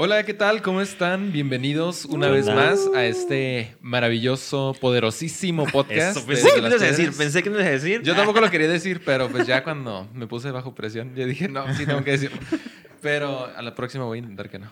Hola, ¿qué tal? ¿Cómo están? Bienvenidos una vez más a este maravilloso, poderosísimo podcast. Eso, pensé que no ibas a decir, pensé que no ibas a decir. Yo tampoco lo quería decir, pero pues ya cuando me puse bajo presión, yo dije, no, sí tengo que decir. Pero a la próxima voy a intentar que no.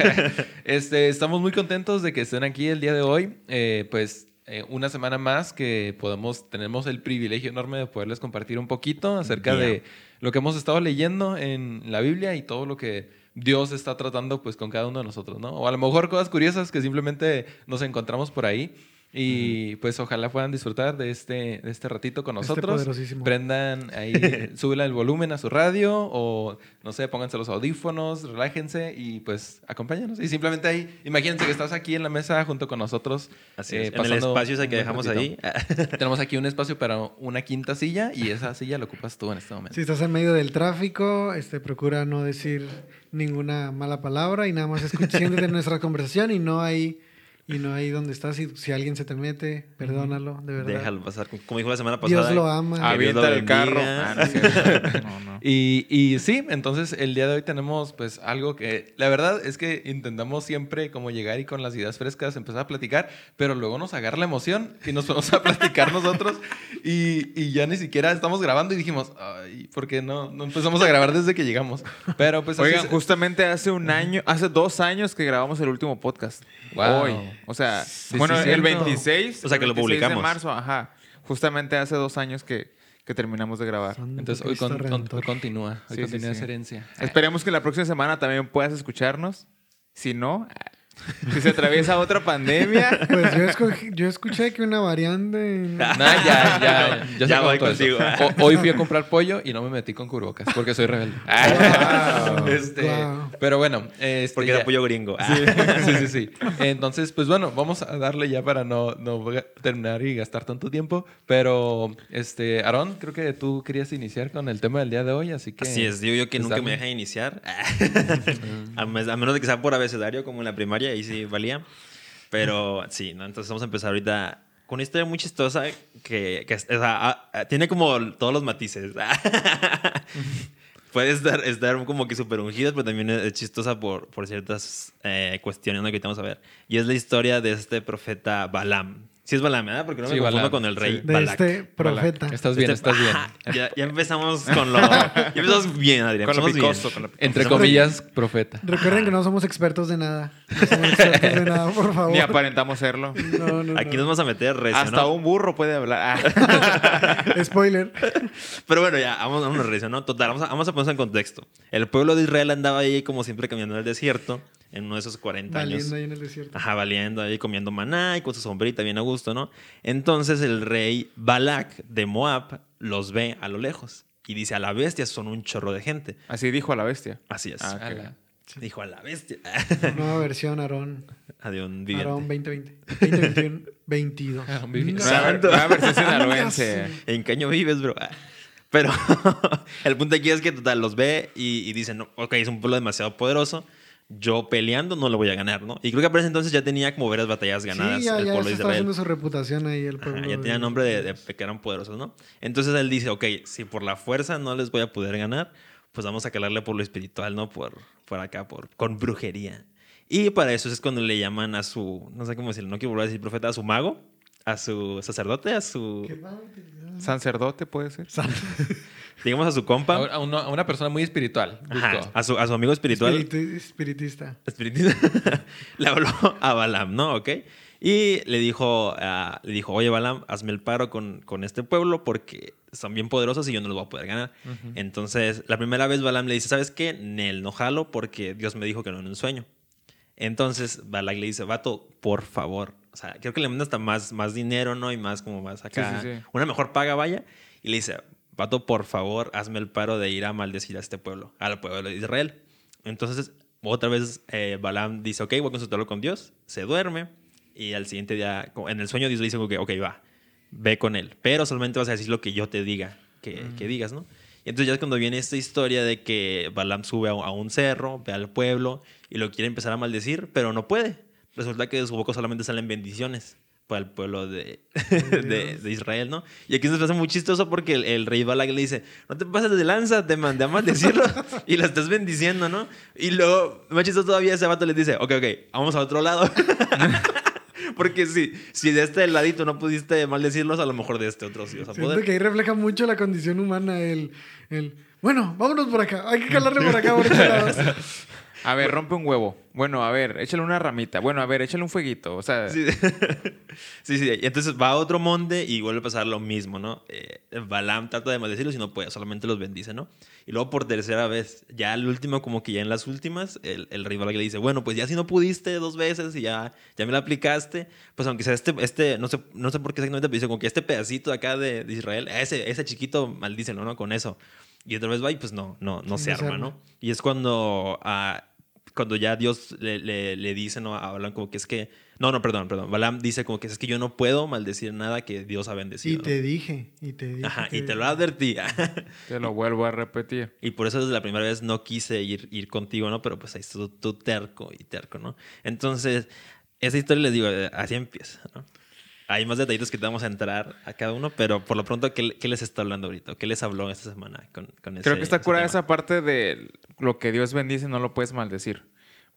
este, estamos muy contentos de que estén aquí el día de hoy. Eh, pues eh, una semana más que podemos, tenemos el privilegio enorme de poderles compartir un poquito acerca de lo que hemos estado leyendo en la Biblia y todo lo que Dios está tratando pues con cada uno de nosotros, ¿no? O a lo mejor cosas curiosas que simplemente nos encontramos por ahí. Y pues ojalá puedan disfrutar de este, de este ratito con este nosotros. Prendan ahí, súbela el volumen a su radio o no sé, pónganse los audífonos, relájense y pues acompáñanos. Y simplemente ahí, imagínense que estás aquí en la mesa junto con nosotros. Así es. Eh, en el espacio ese que dejamos ahí. Tenemos aquí un espacio para una quinta silla y esa silla la ocupas tú en este momento. Si estás en medio del tráfico, este, procura no decir ninguna mala palabra y nada más escuchando nuestra conversación y no hay y no ahí donde estás. Si, si alguien se te mete, perdónalo, de verdad. Déjalo pasar. Como dijo la semana pasada. Dios lo ama. Avienta el carro. Ah, y, y, sí, entonces el día de hoy tenemos pues algo que la verdad es que intentamos siempre como llegar y con las ideas frescas empezar a platicar, pero luego nos agarra la emoción y nos vamos a platicar nosotros y, y, ya ni siquiera estamos grabando y dijimos, ay, ¿por qué no, no empezamos a grabar desde que llegamos? Pero pues... Oigan, justamente hace un año, hace dos años que grabamos el último podcast. Hoy. O sea, bueno, el 26. O sea, que lo publicamos. de marzo, ajá. Justamente hace dos años que, que terminamos de grabar. Entonces hoy, continúa. Hoy continúa esa herencia. Esperemos que la próxima semana también puedas escucharnos. Si no, si se atraviesa otra pandemia. Pues yo, yo escuché que una variante. ya, ya, ya, ya voy contigo. hoy fui a comprar pollo y no me metí con curvocas porque soy rebelde. este, Pero bueno. Este, porque era pollo gringo. Sí, sí, sí, Entonces, pues bueno, vamos a darle ya para no, no terminar y gastar tanto tiempo. Pero, este, Aarón, creo que tú querías iniciar con el tema del día de hoy, así que. Así es, digo yo que nunca me deja iniciar. a menos de que sea por abecedario, como en la primaria ahí sí valía. Pero sí, ¿no? Entonces vamos a empezar ahorita con una historia muy chistosa que, que tiene como todos los matices. Puede estar, estar como que súper ungida, pero también es chistosa por, por ciertas eh, cuestiones que vamos a ver. Y es la historia de este profeta Balaam. Sí es Balaam, ¿verdad? Porque no me confundo con el rey De este profeta. Estás bien, este estás bien. Ya, ya, empezamos con lo... Ya empezamos bien, Adrián. Con lo picoso. Entre comillas, profeta. Recuerden que no somos expertos de nada. No somos expertos de nada, por favor. Ni aparentamos serlo. No, no, Aquí nos vamos a meter recio, Hasta un burro puede hablar. Spoiler. Pero bueno, ya, vamos a una recio, ¿no? Total, vamos a, vamos a ponernos en contexto. El pueblo de Israel andaba ahí como siempre caminando en el desierto en uno de esos 40 años. Valiendo ahí en el desierto. Ajá, valiendo ahí, comiendo maná y con su sombrita bien a gusto, ¿no? Entonces el rey Balak de Moab los ve a lo lejos y dice, a la bestia son un chorro de gente. Así dijo a la bestia. Así es. Ah, Dijo a la bestia. Nueva versión, Aarón. Aarón Aarón 2020. 2021. 22. Nueva versión sinaloense. ¿En qué año vives, bro? Pero el punto aquí es que total los ve y, y dicen, ok, es un pueblo demasiado poderoso yo peleando no lo voy a ganar, ¿no? Y creo que para ese entonces ya tenía como varias batallas ganadas sí, ya, el pueblo ya está haciendo su reputación ahí el pueblo. ya tenía nombre de, que eran poderosos, ¿no? Entonces él dice, ok, si por la fuerza no les voy a poder ganar, pues vamos a calarle por lo espiritual, ¿no? Por, por acá, por, con brujería. Y para eso es cuando le llaman a su, no sé cómo decirlo, no quiero volver a decir profeta, a su mago, a su sacerdote, a su... ¿Qué Sacerdote puede ser. Digamos a su compa. A una, persona muy espiritual. a, su, a, su, amigo espiritual. espiritista. Espiritista. le habló a Balam, ¿no? ¿Ok? Y le dijo, le dijo oye Balam, hazme el paro con, con este pueblo porque son bien poderosos y yo no los voy a poder ganar. Entonces, la primera vez Balam le dice, ¿sabes qué? Nel, no jalo porque Dios me dijo que no en un sueño. Entonces, Balak le dice, vato, por favor. O sea, creo que le manda hasta más, más dinero, ¿no? Y más como más acá. Una mejor paga, vaya. Y le dice, Pato, por favor, hazme el paro de ir a maldecir a este pueblo, al pueblo de Israel. Entonces, otra vez eh, Balaam dice, ok, voy a consultarlo con Dios, se duerme y al siguiente día, en el sueño Dios le dice, ok, va, ve con él, pero solamente vas a decir lo que yo te diga que, que digas, ¿no? Y entonces ya es cuando viene esta historia de que Balaam sube a un cerro, ve al pueblo y lo quiere empezar a maldecir, pero no puede. Resulta que de su boca solamente salen bendiciones para el pueblo de, de, de, Israel, ¿no? Y aquí se nos hace muy chistoso porque el, rey Balak le dice, no te pases de lanza, te mandé a maldecirlo y la estás bendiciendo, ¿no? Y luego, más chistoso todavía, ese vato le dice, ok, ok, vamos a otro lado. porque si, si de este ladito no pudiste maldecirlos, a lo mejor de este otro sí vas a Siento que ahí refleja mucho la condición humana, el, el, bueno, vámonos por acá, hay que calarle por acá, por. A ver, rompe un huevo. Bueno, a ver, échale una ramita. Bueno, a ver, échale un fueguito. O sea. Sí, sí. Y entonces va a otro monte y vuelve a pasar lo mismo, ¿no? Eh, Balam trata de maldecirlos y no puede, solamente los bendice, ¿no? Y luego por tercera vez, ya el último, como que ya en las últimas, el, el rival le dice: Bueno, pues ya si no pudiste dos veces y ya, ya me la aplicaste, pues aunque sea este, este no, sé, no sé por qué exactamente, pero dice como que este pedacito de acá de, Israel, ese, ese chiquito maldícelo, ¿no? Con eso. Y otra vez va y pues no, no, no se, arma, ¿no? Y es cuando. Uh, cuando ya Dios le, le, dice ¿no? a Balaam como que es que... No, no, perdón, perdón. Balaam dice como que es que yo no puedo maldecir nada que Dios ha bendecido. Y te dije, y te dije. Ajá, y te lo advertí. te lo vuelvo a repetir. Y por eso desde la primera vez no quise ir, ir contigo, ¿no? Pero pues ahí estuvo tú terco y terco, ¿no? Entonces, esa historia les digo, así empieza, ¿no? Hay más detallitos que te vamos a entrar a cada uno, pero por lo pronto, ¿qué, qué les está hablando ahorita? ¿Qué les habló esta semana con, con Creo que está curada esa parte de lo que Dios bendice no lo puedes maldecir.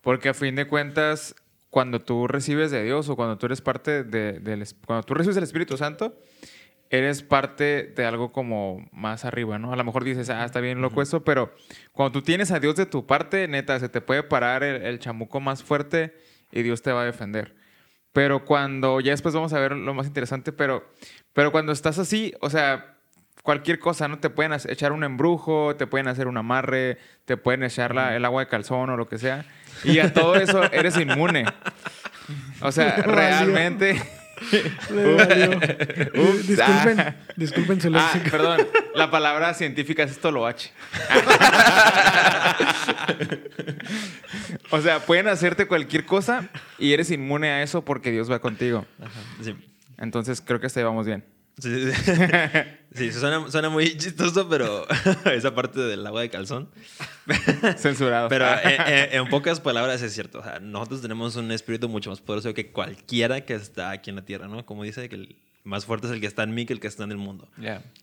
Porque a fin de cuentas, cuando tú recibes de Dios o cuando tú eres parte de, de, cuando tú recibes el Espíritu Santo, eres parte de algo como más arriba, ¿no? A lo mejor dices, ah, está bien loco eso, pero cuando tú tienes a Dios de tu parte, neta, se te puede parar el, el chamuco más fuerte y Dios te va a defender. Pero cuando, ya después vamos a ver lo más interesante, pero, pero cuando estás así, o sea, cualquier cosa, ¿no? Te pueden echar un embrujo, te pueden hacer un amarre, te pueden echar la, el agua de calzón o lo que sea. Y a todo eso eres inmune. O sea, realmente... disculpen, ah. disculpen su ah, perdón, la palabra científica es esto lo H. o sea, pueden hacerte cualquier cosa y eres inmune a eso porque Dios va contigo. Entonces creo que hasta ahí vamos bien. Sí, sí, sí. suena, suena, muy chistoso, pero esa parte del agua de calzón. Censurado. Pero eh, eh, en, pocas palabras es cierto. O sea, nosotros tenemos un espíritu mucho más poderoso que cualquiera que está aquí en la tierra, ¿no? Como dice que el más fuerte es el que está en mí que el que está en el mundo.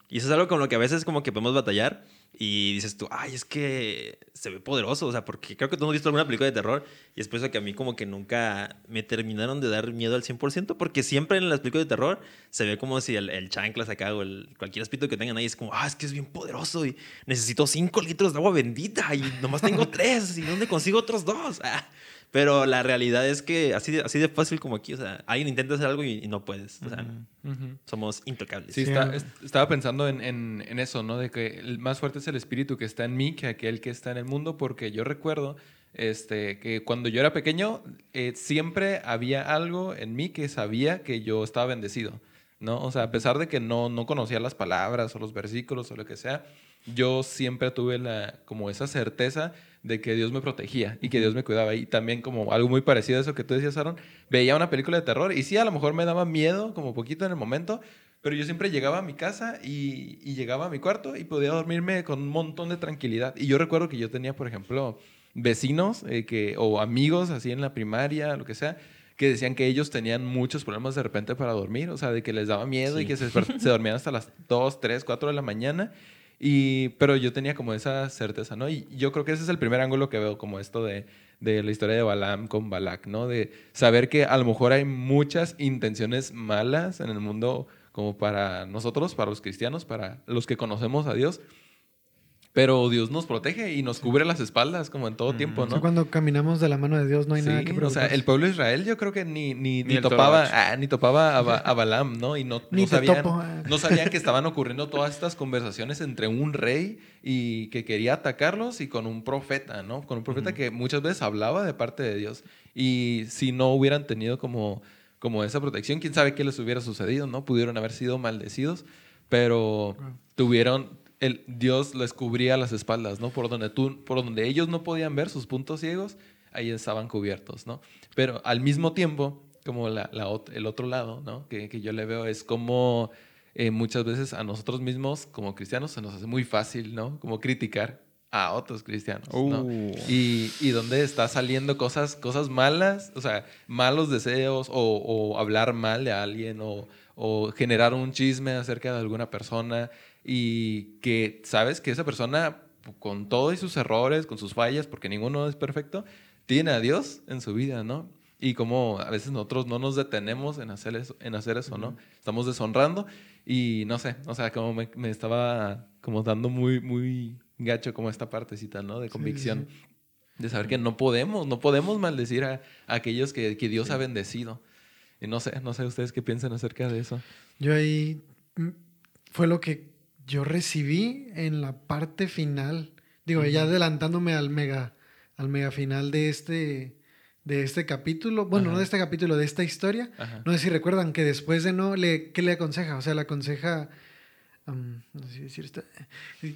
Y eso es algo con lo que a veces como que podemos batallar y dices tú, ay, es que se ve poderoso, o sea, porque creo que tú has visto alguna película de terror y es por eso que a mí como que nunca me terminaron de dar miedo al 100%, porque siempre en las películas de terror se ve como si el, el chancla sacado, el, cualquier espíritu que tengan ahí es como, ah, es que es bien poderoso y necesito 5 litros de agua bendita y nomás tengo 3 y ¿dónde consigo otros dos? Ah, pero la realidad es que así de, así de fácil como aquí, o sea, alguien intenta hacer algo y, no puedes. O sea, somos intocables. Sí, estaba pensando en, en, eso, ¿no? De que el más fuerte es el espíritu que está en mí que aquel que está en el mundo, porque yo recuerdo este, que cuando yo era pequeño, eh, siempre había algo en mí que sabía que yo estaba bendecido, ¿no? O sea, a pesar de que no, no conocía las palabras o los versículos o lo que sea, yo siempre tuve la, como esa certeza de que Dios me protegía y que Dios me cuidaba. Y también como algo muy parecido a eso que tú decías, Aaron, veía una película de terror y sí, a lo mejor me daba miedo como poquito en el momento, pero yo siempre llegaba a mi casa y, llegaba a mi cuarto y podía dormirme con un montón de tranquilidad. Y yo recuerdo que yo tenía, por ejemplo, vecinos eh, que, o amigos así en la primaria, lo que sea, que decían que ellos tenían muchos problemas de repente para dormir, o sea, de que les daba miedo y que se, se dormían hasta las 2, 3, 4 de la mañana y, pero yo tenía como esa certeza, ¿no? Y yo creo que ese es el primer ángulo que veo como esto de, de la historia de Balaam con Balak, ¿no? De saber que a lo mejor hay muchas intenciones malas en el mundo como para nosotros, para los cristianos, para los que conocemos a Dios, pero Dios nos protege y nos cubre las espaldas como en todo tiempo, ¿no? cuando caminamos de la mano de Dios no hay nada que preocuparse. O sea, el pueblo de Israel yo creo que ni, ni, ni, topaba, ah, ni topaba a, a, Balaam, ¿no? Y no, no sabían, no sabían que estaban ocurriendo todas estas conversaciones entre un rey y que quería atacarlos y con un profeta, ¿no? Con un profeta que muchas veces hablaba de parte de Dios. Y si no hubieran tenido como, como esa protección, quién sabe qué les hubiera sucedido, ¿no? Pudieron haber sido maldecidos, pero tuvieron el, Dios les cubría las espaldas, ¿no? Por donde, tú, por donde ellos no podían ver sus puntos ciegos, ahí estaban cubiertos, ¿no? Pero al mismo tiempo, como la, el otro lado, ¿no? Que, que, yo le veo es como eh, muchas veces a nosotros mismos, como cristianos, se nos hace muy fácil, ¿no? Como criticar a otros cristianos. ¿no? Uh. Y, y donde está saliendo cosas, cosas malas, o sea, malos deseos o, o hablar mal de alguien o, o generar un chisme acerca de alguna persona y que sabes que esa persona, con todos sus errores, con sus fallas, porque ninguno es perfecto, tiene a Dios en su vida, ¿no? Y como a veces nosotros no nos detenemos en hacer eso, en hacer eso ¿no? Estamos deshonrando y no sé, o sea, como me, me estaba como dando muy, muy gacho como esta partecita, ¿no? De convicción. De saber que no podemos, no podemos maldecir a, a aquellos que, que Dios ha bendecido. Y no sé, no sé ustedes qué piensan acerca de eso. Yo ahí mm, fue lo que yo recibí en la parte final. Digo, ya adelantándome al mega, al mega final de este, de este capítulo. Bueno, Ajá. no de este capítulo, de esta historia. Ajá. No sé si recuerdan que después de no, le, ¿qué le aconseja? O sea, le aconseja. no sé si decir esto.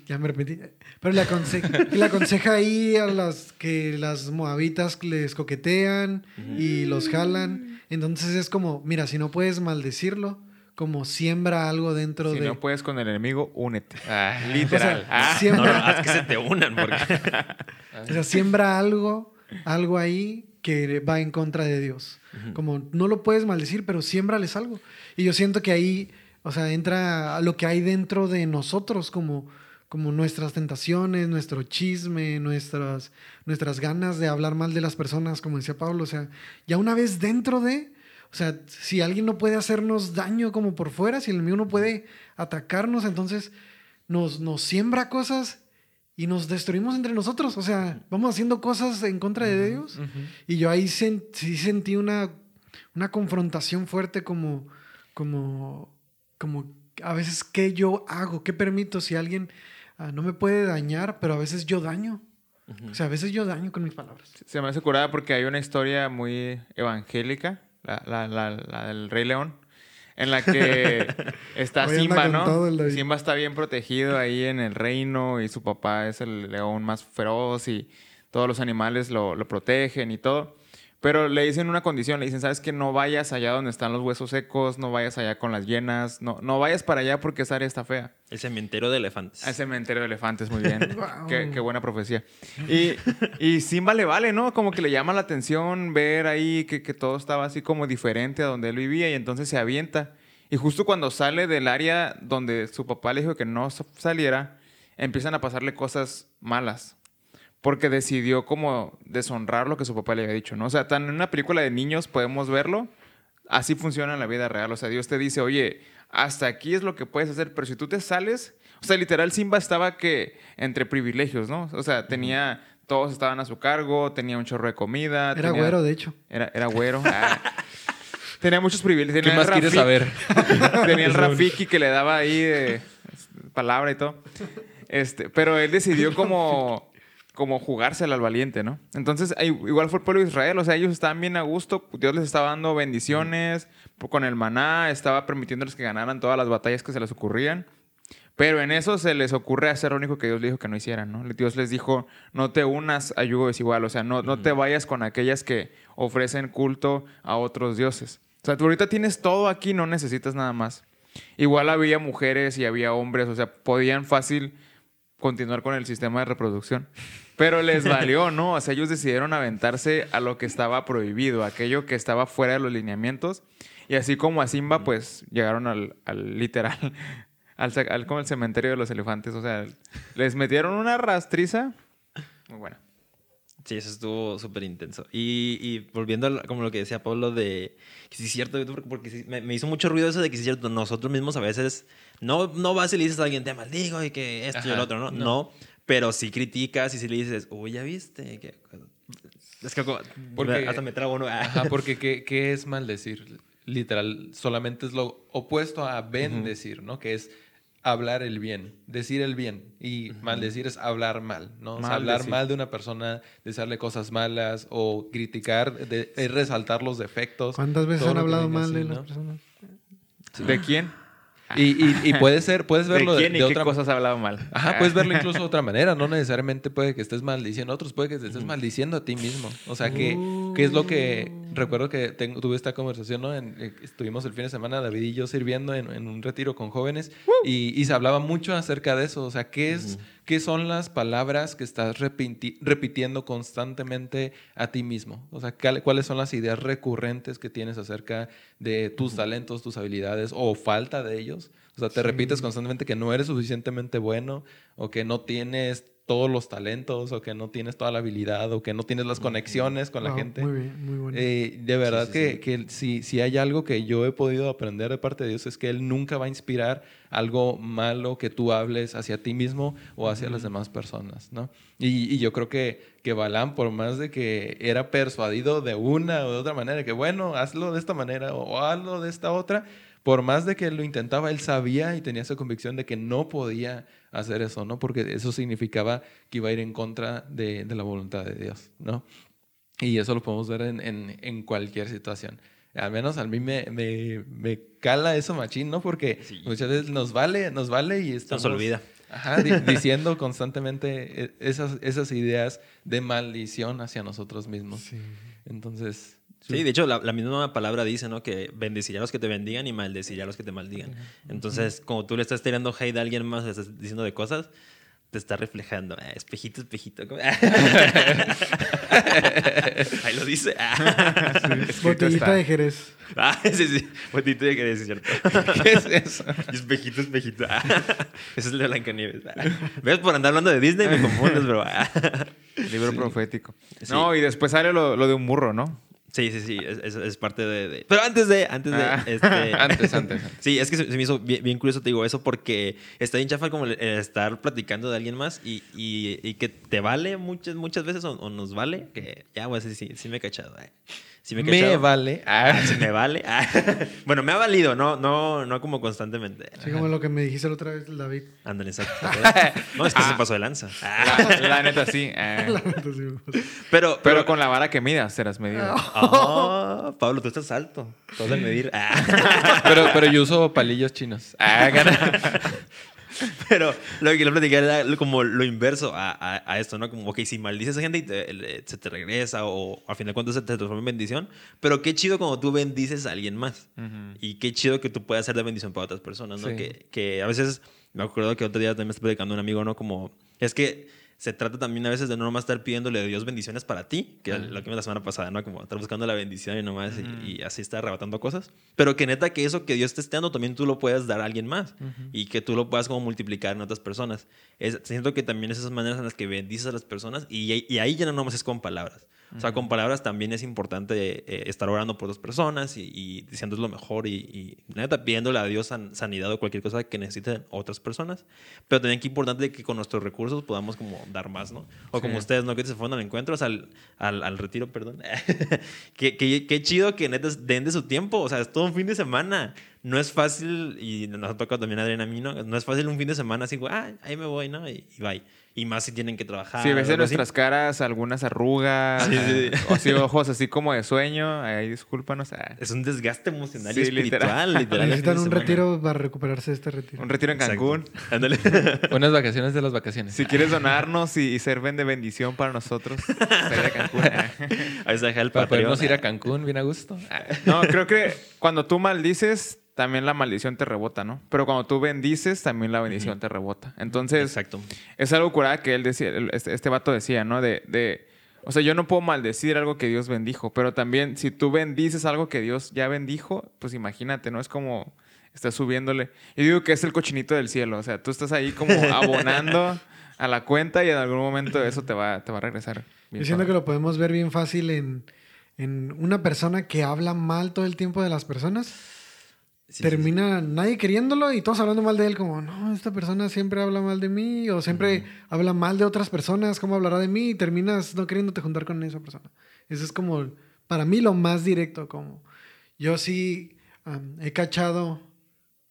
Ya me arrepentí. Pero le aconseja, le aconseja ahí a las que las moabitas les coquetean y los jalan. Entonces es como, mira, si no puedes maldecirlo, como siembra algo dentro Si de. no puedes con el enemigo, únete. Ah, Literal. O sea, Ah. No, siembra, no, haz que se te unan, porque o sea, siembra algo, algo ahí que va en contra de Dios. Como no lo puedes maldecir, pero siémbrales algo. Y yo siento que ahí, o sea, entra lo que hay dentro de nosotros, como, como nuestras tentaciones, nuestro chisme, nuestras, nuestras ganas de hablar mal de las personas, como decía Pablo. O sea, ya una vez dentro de, o sea, si alguien no puede hacernos daño como por fuera, si el enemigo no puede atacarnos, entonces nos, nos siembra cosas y nos destruimos entre nosotros. O sea, vamos haciendo cosas en contra de Dios. Ujú. Y yo ahí sen- sí sentí una, una confrontación fuerte como, como, como a veces qué yo hago, qué permito si alguien ah, no me puede dañar, pero a veces yo daño. O sea, a veces yo daño con mis palabras. Se me hace curada porque hay una historia muy evangélica, la, la- la- la del Rey León, en la que está Hoy Simba, ¿no? Simba está bien protegido ahí en el reino y su papá es el león más feroz y todos los animales lo, lo protegen y todo. Pero le dicen una condición, le dicen, ¿sabes que No vayas allá donde están los huesos secos, no vayas allá con las llenas, no, no vayas para allá porque esa área está fea. el cementerio de elefantes. Al cementerio de elefantes, muy bien. Wow. qué, qué buena profecía. Y, y Simba le vale, ¿no? Como que le llama la atención ver ahí que, que todo estaba así como diferente a donde él vivía y entonces se avienta. Y justo cuando sale del área donde su papá le dijo que no sa- saliera, empiezan a pasarle cosas malas. Porque decidió como deshonrar lo que su papá le había dicho, ¿no? O sea, tan en una película de niños podemos verlo, así funciona en la vida real. O sea, Dios te dice, oye, hasta aquí es lo que puedes hacer, pero si tú te sales, o sea, literal Simba estaba que entre privilegios, ¿no? O sea, tenía, todos estaban a su cargo, tenía un chorro de comida. Era tenía- güero, de hecho. Era, era güero. ah. tenía muchos privilegios. ¿Qué Tenía más el quieres saber? Tenía el Rafiki que le daba ahí de palabra y todo. Este, pero él decidió como, como jugársela al valiente, ¿no? Entonces, igual fue el pueblo de Israel. O sea, ellos estaban bien a gusto. Dios les estaba dando bendiciones. Con el maná estaba permitiéndoles que ganaran todas las batallas que se les ocurrían. Pero en eso se les ocurre hacer lo único que Dios les dijo que no hicieran, ¿no? Dios les dijo, no te unas a yugo desigual, o sea, no, no te vayas con aquellas que ofrecen culto a otros dioses. O sea, tú ahorita tienes todo aquí, no necesitas nada más. Igual había mujeres y había hombres, o sea, podían fácil continuar con el sistema de reproducción. Pero les valió, ¿no? O sea, ellos decidieron aventarse a lo que estaba prohibido, aquello que estaba fuera de los lineamientos. Y así como a Simba, pues llegaron al, al literal, al, al- como el cementerio de los elefantes. O sea, les metieron una rastriza. Muy buena. Sí, eso estuvo súper intenso. Y, y volviendo a como lo que decía Pablo de que sí es cierto, porque- sí- me, me hizo mucho ruido eso de que sí es cierto, nosotros mismos a veces no, no vas y le dices a alguien, te maldigo y que esto y el Ajá, otro, ¿no? no. no. Pero sí criticas y sí le dices, uy, ya viste. que- Es que como- Porque- hasta me trago, ¿no? Ajá, porque ¿qué, qué es maldecir? Literal, solamente es lo opuesto a bendecir, ¿no? Que es hablar el bien, decir el bien. Y maldecir es hablar mal, ¿no? O sea, hablar mal de una persona, desearle cosas malas o criticar, de, es resaltar los defectos. ¿Cuántas veces han hablado mal de así, las ¿no? personas? ¿De quién? Y, y, y puede ser, puedes ¿De verlo de, quién y de qué otra cosas ha hablado mal? Ajá, puedes verlo incluso de otra manera. No necesariamente puede que estés maldiciendo a otros, puede que te estés maldiciendo a ti mismo. O sea, que, ¿Qué es lo que recuerdo que tengo- tuve esta conversación, ¿no? En- eh, estuvimos el fin de semana, David y yo sirviendo en, en un retiro con jóvenes y, y se hablaba mucho acerca de eso. O sea, ¿qué, es, ¿qué son las palabras que estás repiti- repitiendo constantemente a ti mismo? O sea, ¿cuál- ¿cuáles son las ideas recurrentes que tienes acerca de tus talentos, tus habilidades o falta de ellos? O sea, te repites constantemente que no eres suficientemente bueno o que no tienes todos los talentos o que no tienes toda la habilidad o que no tienes las conexiones con la gente. Muy bien, muy bueno. Eh, de verdad sí, que, sí. que si, si hay algo que yo he podido aprender de parte de Dios es que Él nunca va a inspirar algo malo que tú hables hacia ti mismo o hacia las demás personas, ¿no? Y, y yo creo que, que Balaam, por más de que era persuadido de una o de otra manera, que bueno, hazlo de esta manera o hazlo de esta otra, por más de que él lo intentaba, él sabía y tenía esa convicción de que no podía hacer eso, ¿no? Porque eso significaba que iba a ir en contra de, de la voluntad de Dios, ¿no? Y eso lo podemos ver en, en, en cualquier situación. Al menos a mí me, me, me cala eso machín, ¿no? Porque Sí. muchas veces nos vale, nos vale y estamos... olvida. Ajá, di- diciendo constantemente eh, esas, esas ideas de maldición hacia nosotros mismos. Sí. Entonces... Sí, de hecho, la, la misma palabra dice, ¿no? Que bendecirá a los que te bendigan y maldecirá a los que te maldigan. Entonces, como tú le estás tirando hate a alguien más, le estás diciendo de cosas, te está reflejando. Eh, espejito, espejito. Ahí lo dice. Escrito Botellita de Jerez. Ah, sí, sí. Botito de es cierto. ¿Qué es eso? Espejito, espejito. Ese es el de Blancanieves. ¿Ves? Por andar hablando de Disney me confundes, bro. Libro profético. Sí. No, y después sale lo, lo de un burro, ¿no? Sí, sí, sí. Es, parte de, de- Pero antes de... Antes de... Ah. Este... Antes, antes. Sí, es que se, se me hizo bien, bien curioso, te digo eso, porque está bien chafa como el estar platicando de alguien más y, y- y que te vale muchas, muchas veces o, o nos vale, que ya, güey, sí, sí, sí me he cachado. eh. Sí me vale. Ah, sí me vale. Ah. bueno, me ha valido, no, no, no como constantemente. Así como lo que me dijiste la otra vez, David. Ándale, exacto. No, es que se pasó de lanza. Ah. La, la neta, sí. eh. Entonces, me pasó. Pero, Pero pero, con la vara que midas serás medido. Ah, Pablo, tú estás alto. Tú vas a medir. Ah. Pero, pero yo uso palillos chinos. Pero lo que quiero platicar era como lo inverso a, a- a esto, ¿no? Como, ok, si maldices a gente y te- le- se te regresa o al final de cuentas se te transforma en bendición, pero qué chido cuando tú bendices a alguien más. Ujú. Y qué chido que tú puedas ser de bendición para otras personas, ¿no? Sí. Que, que a veces, me acuerdo que otro día también estaba platicando un amigo, ¿no? Como, es que se trata también a veces de no nomás estar pidiéndole a Dios bendiciones para ti, que es lo que vimos la semana pasada, ¿no? Como estar buscando la bendición y nomás y- y, así estar arrebatando cosas. Pero que neta que eso que Dios te esté dando también tú lo puedas dar a alguien más y que tú lo puedas como multiplicar en otras personas. Es, siento que también esas maneras en las que bendices a las personas y, y ahí ya no nomás es con palabras. O sea, con palabras también es importante eh, estar orando por otras personas y, y diciéndoles lo mejor y, y neta pidiéndole a Dios san- sanidad o cualquier cosa que necesiten otras personas. Pero también que importante que con nuestros recursos podamos como dar más, ¿no? O como Sí. ustedes, ¿no? Que se fueron al encuentro, o sea, al, al, al retiro, perdón. que, que, qué chido que neta den de su tiempo. O sea, es todo un fin de semana. No es fácil, y nos ha tocado también a Adriana a mí, ¿no? No es fácil un fin de semana así, ah, ahí me voy, ¿no? Y, y bye. Y más si tienen que trabajar. Si ves en así. nuestras caras algunas arrugas, Sí, sí, sí. o así ojos así como de sueño, ahí discúlpanos. ah. Es un desgaste emocional Sí, y espiritual, literal. de Necesitan un semana. retiro para recuperarse de este retiro. Un retiro en. Cancún. Ándale. Buenas vacaciones de las vacaciones. Si quieres donarnos y, y ser de bendición para nosotros, salir a Cancún. ah. Ahí se deja el Para podernos ir a Cancún bien a gusto. No, creo que cuando tú maldices, también la maldición te rebota, ¿no? Pero cuando tú bendices, también la bendición te rebota. Entonces, Exacto. es algo curada que él decía, el- este, este vato decía, ¿no? De, de, o sea, yo no puedo maldecir algo que Dios bendijo, pero también si tú bendices algo que Dios ya bendijo, pues imagínate, ¿no? Es como estás subiéndole. Yo digo que es el cochinito del cielo, o sea, tú estás ahí como abonando a la cuenta y en algún momento eso te va, te va a regresar. Yo siento que lo podemos ver bien fácil en, en una persona que habla mal todo el tiempo de las personas. Sí, termina nadie queriéndolo y todos hablando mal de él, como, no, esta persona siempre habla mal de mí o siempre habla mal de otras personas, ¿cómo hablará de mí? Y terminas no queriéndote juntar con esa persona. Eso es como, para mí, lo más directo, como, yo sí he cachado,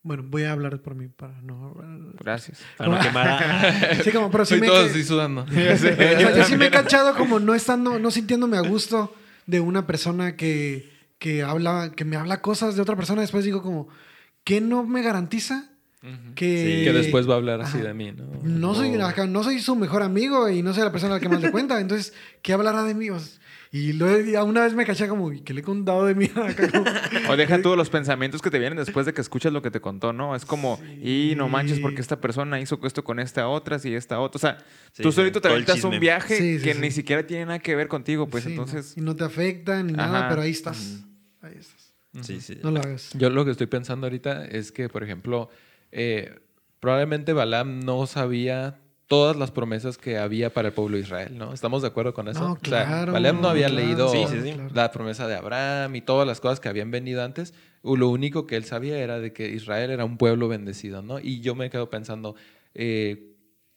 bueno, voy a hablar por mí para no... Gracias. Para no quemar Sí, como, pero sí Soy me... todo que- así sudando. o sea, yo sí me he cachado como no estando, no sintiéndome a gusto de una persona que, que habla, que me habla cosas de otra persona. Después digo como, ¿qué no me garantiza que, Que después va a hablar así Ajá. de mí, ¿no? no soy, no soy su mejor amigo y no soy la persona a la que más le cuenta. Entonces, ¿qué hablará de mí? O sea, Y luego ya una vez me caché como, ¿y qué le he contado de mí? Acá como- O deja todos los pensamientos que te vienen después de que escuchas lo que te contó, ¿no? Es como, y no manches porque esta persona hizo esto con esta otra y esta otra. O sea, Sí, tú sí, solito te aventas un viaje Sí, sí, que sí. ni siquiera tiene nada que ver contigo, pues Sí, ¿no? entonces... Y no te afecta ni nada, pero ahí estás. Ahí estás. Sí, sí. No lo hagas. Yo lo que estoy pensando ahorita es que, por ejemplo, eh, probablemente Balaam no sabía todas las promesas que había para el pueblo de Israel, ¿no? ¿Estamos de acuerdo con eso? No, O sea, claro, Balaam no había claro, leído Sí, sí, sí. claro. la promesa de Abraham y todas las cosas que habían venido antes. Lo único que él sabía era de que Israel era un pueblo bendecido, ¿no? Y yo me quedo pensando, eh,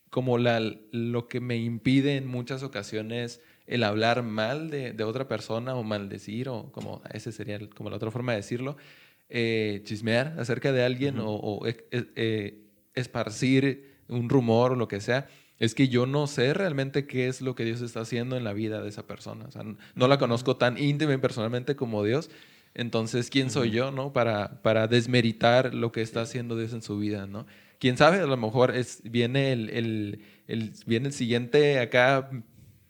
como la, lo que me impide en muchas ocasiones el hablar mal de, de otra persona o maldecir, o como ese sería el- como la otra forma de decirlo, eh, chismear acerca de alguien o, o, eh, eh, esparcir un rumor o lo que sea, es que yo no sé realmente qué es lo que Dios está haciendo en la vida de esa persona. O sea, n- no la conozco tan íntima y personalmente como Dios. Entonces, ¿quién soy yo, no? Para, para desmeritar lo que está haciendo Dios en su vida, ¿no? Quién sabe, a lo mejor es, viene el, el- el- viene el siguiente acá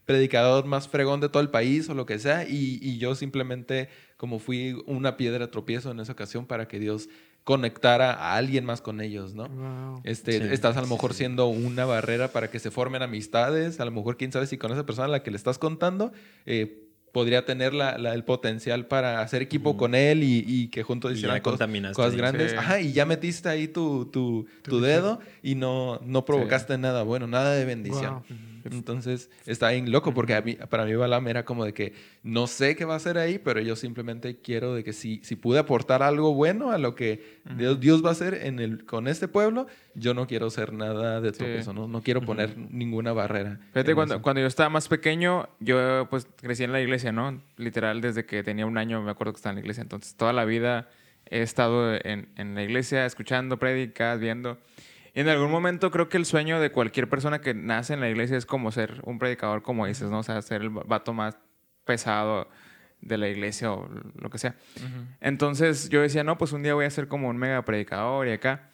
predicador más fregón de todo el país o lo que sea, y, y yo simplemente como fui una piedra tropiezo en esa ocasión para que Dios conectara a alguien más con ellos, ¿no? Wow. Este, Sí, estás a lo mejor sí. siendo una barrera para que se formen amistades, a lo mejor quién sabe si con esa persona a la que le estás contando eh, podría tener la- la- el potencial para hacer equipo con él y, y que juntos hicieran cosas, grandes. Sí. Ajá, y ya metiste ahí tu, tu, tu Tu dedo y no, no provocaste nada bueno, nada de bendición. Wow. Entonces está bien loco porque a mí, para mí Balaam era como de que no sé qué va a hacer ahí, pero yo simplemente quiero de que si, si pude aportar algo bueno a lo que Dios, Dios va a hacer en el, con este pueblo, yo no quiero ser nada de Sí. tropiezo, no, no quiero poner ninguna barrera. Fíjate, cuando, eso. cuando yo estaba más pequeño, yo pues crecí en la iglesia, ¿no? Literal, desde que tenía un año me acuerdo que estaba en la iglesia. Entonces, toda la vida he estado en, en la iglesia, escuchando prédicas, viendo. Y en algún momento creo que el sueño de cualquier persona que nace en la iglesia es como ser un predicador, como dices, ¿no? O sea, ser el vato más pesado de la iglesia o lo que sea. Entonces yo decía, no, pues un día voy a ser como un mega predicador y acá.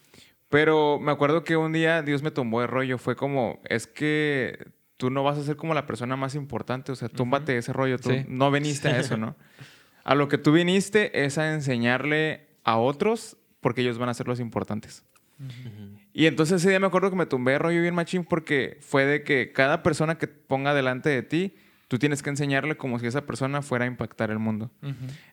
Pero me acuerdo que un día Dios me tomó de rollo. Fue como, es que tú no vas a ser como la persona más importante. O sea, túmbate ese rollo. Tú Sí. no viniste a eso, ¿no? A lo que tú viniste es a enseñarle a otros porque ellos van a ser los importantes. Y entonces ese día me acuerdo que me tumbé de rollo bien machín porque fue de que cada persona que ponga delante de ti, tú tienes que enseñarle como si esa persona fuera a impactar el mundo.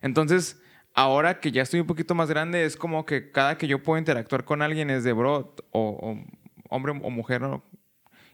Entonces, ahora que ya estoy un poquito más grande, es como que cada que yo puedo interactuar con alguien es de bro, o, o hombre o mujer, ¿no?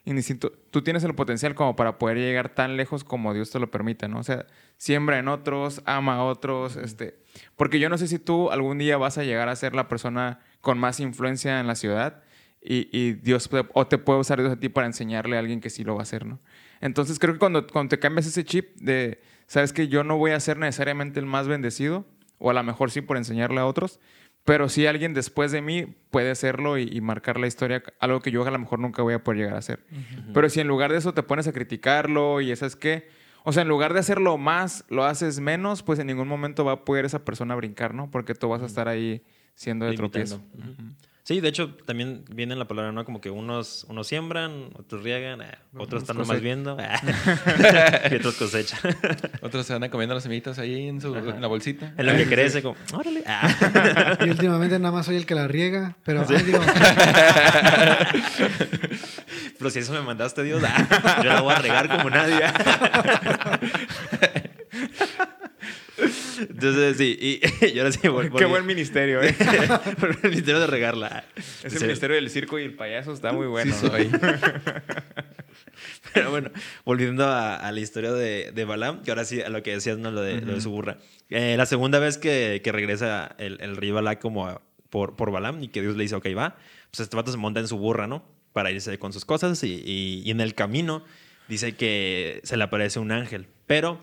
Indistinto. Tú tienes el potencial como para poder llegar tan lejos como Dios te lo permite, ¿no? O sea, siembra en otros, ama a otros, este... Porque yo no sé si tú algún día vas a llegar a ser la persona con más influencia en la ciudad y, y Dios o te puede usar Dios a ti para enseñarle a alguien que sí lo va a hacer, ¿no? Entonces creo que cuando, cuando te cambias ese chip de, sabes que yo no voy a ser necesariamente el más bendecido, o a lo mejor sí por enseñarle a otros, pero sí alguien después de mí puede hacerlo y, y marcar la historia, algo que yo a lo mejor nunca voy a poder llegar a hacer. Pero si en lugar de eso te pones a criticarlo y ¿sabes qué? O sea, en lugar de hacerlo más, lo haces menos, pues en ningún momento va a poder esa persona brincar, ¿no? Porque tú vas a estar ahí siendo de Limitando. tropiezo. Ujú. Sí, de hecho, también viene la palabra, ¿no? Como que unos, unos siembran, otros riegan, eh, otros están nomás viendo, y otros cosechan. Otros se van comiendo las semillitas ahí en, su, en la bolsita. en lo que crece, como, órale. Ah. Y últimamente nada más soy el que la riega, pero ay, digo, Pero si eso me mandaste, Dios, ah, yo la voy a regar como nadie. Entonces, sí, y, y ahora sí, vol- Qué buen ministerio, ¿eh? El ministerio de regarla. Ese Sí. ministerio del circo y el payaso está muy bueno. Sí. Pero bueno, volviendo a, a la historia de, de Balaam, que ahora sí a lo que decías, ¿no? Lo de, lo de su burra. Eh, la segunda vez que, que regresa el, el rey como a- por, por Balaam y que Dios le dice, ok, va, pues este vato se monta en su burra, ¿no? Para irse con sus cosas y, y- y en el camino dice que se le aparece un ángel, pero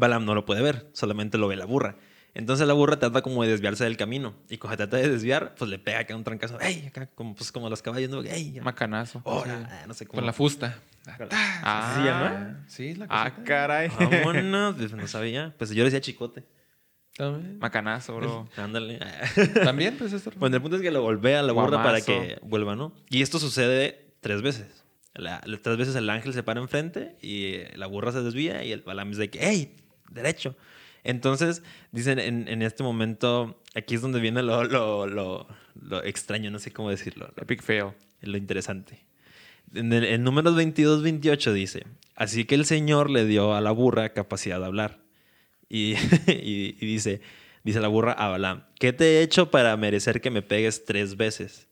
Balaam no lo puede ver, solamente lo ve la burra. Entonces la burra trata como de desviarse del camino y cuando trata de desviar, pues le pega acá un trancazo, ¡ey! Acá como, pues, como los caballos, ¿no? ¡ey! Macanazo. ¡hora! Ah, no sé cómo. Con la fusta. Ah, ¿Sí se llama? Sí, la Ah, cosita. caray. Vámonos, pues, no sabía. Pues yo le decía chicote. También. Macanazo, bro. Ándale. También, pues esto. Bueno, el punto es que lo golpea a la burra para Guamazo. que vuelva, ¿no? Y esto sucede tres veces. La, las tres veces el ángel se para enfrente y eh, la burra se desvía y el Balaam es de que, ¡hey! Derecho. Entonces, dicen en, en este momento, aquí es donde viene lo, lo, lo, lo extraño, no sé cómo decirlo, lo, Epic fail. lo interesante. En el, en números 22, 28 dice, así que el Señor le dio a la burra capacidad de hablar. Y, y- y dice, dice la burra a Balaam, ¿qué te he hecho para merecer que me pegues tres veces?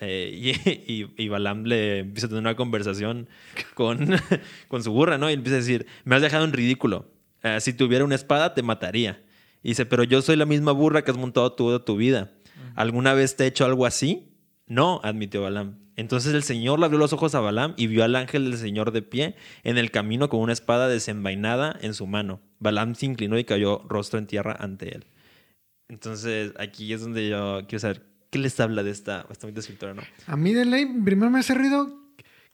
Eh, y, y, y Balaam le empieza a tener una conversación con, con su burra, ¿no? Y empieza a decir, me has dejado en ridículo. Eh, si tuviera una espada, te mataría. Y dice, pero yo soy la misma burra que has montado toda tu vida. ¿Alguna vez te he hecho algo así? No, admitió Balaam. Entonces el Señor le abrió los ojos a Balaam y vio al ángel del Señor de pie en el camino con una espada desenvainada en su mano. Balaam se inclinó y cayó rostro en tierra ante él. Entonces aquí es donde yo quiero saber qué les habla de esta, esta escritora, ¿no? A mí de ley, primero me hace ruido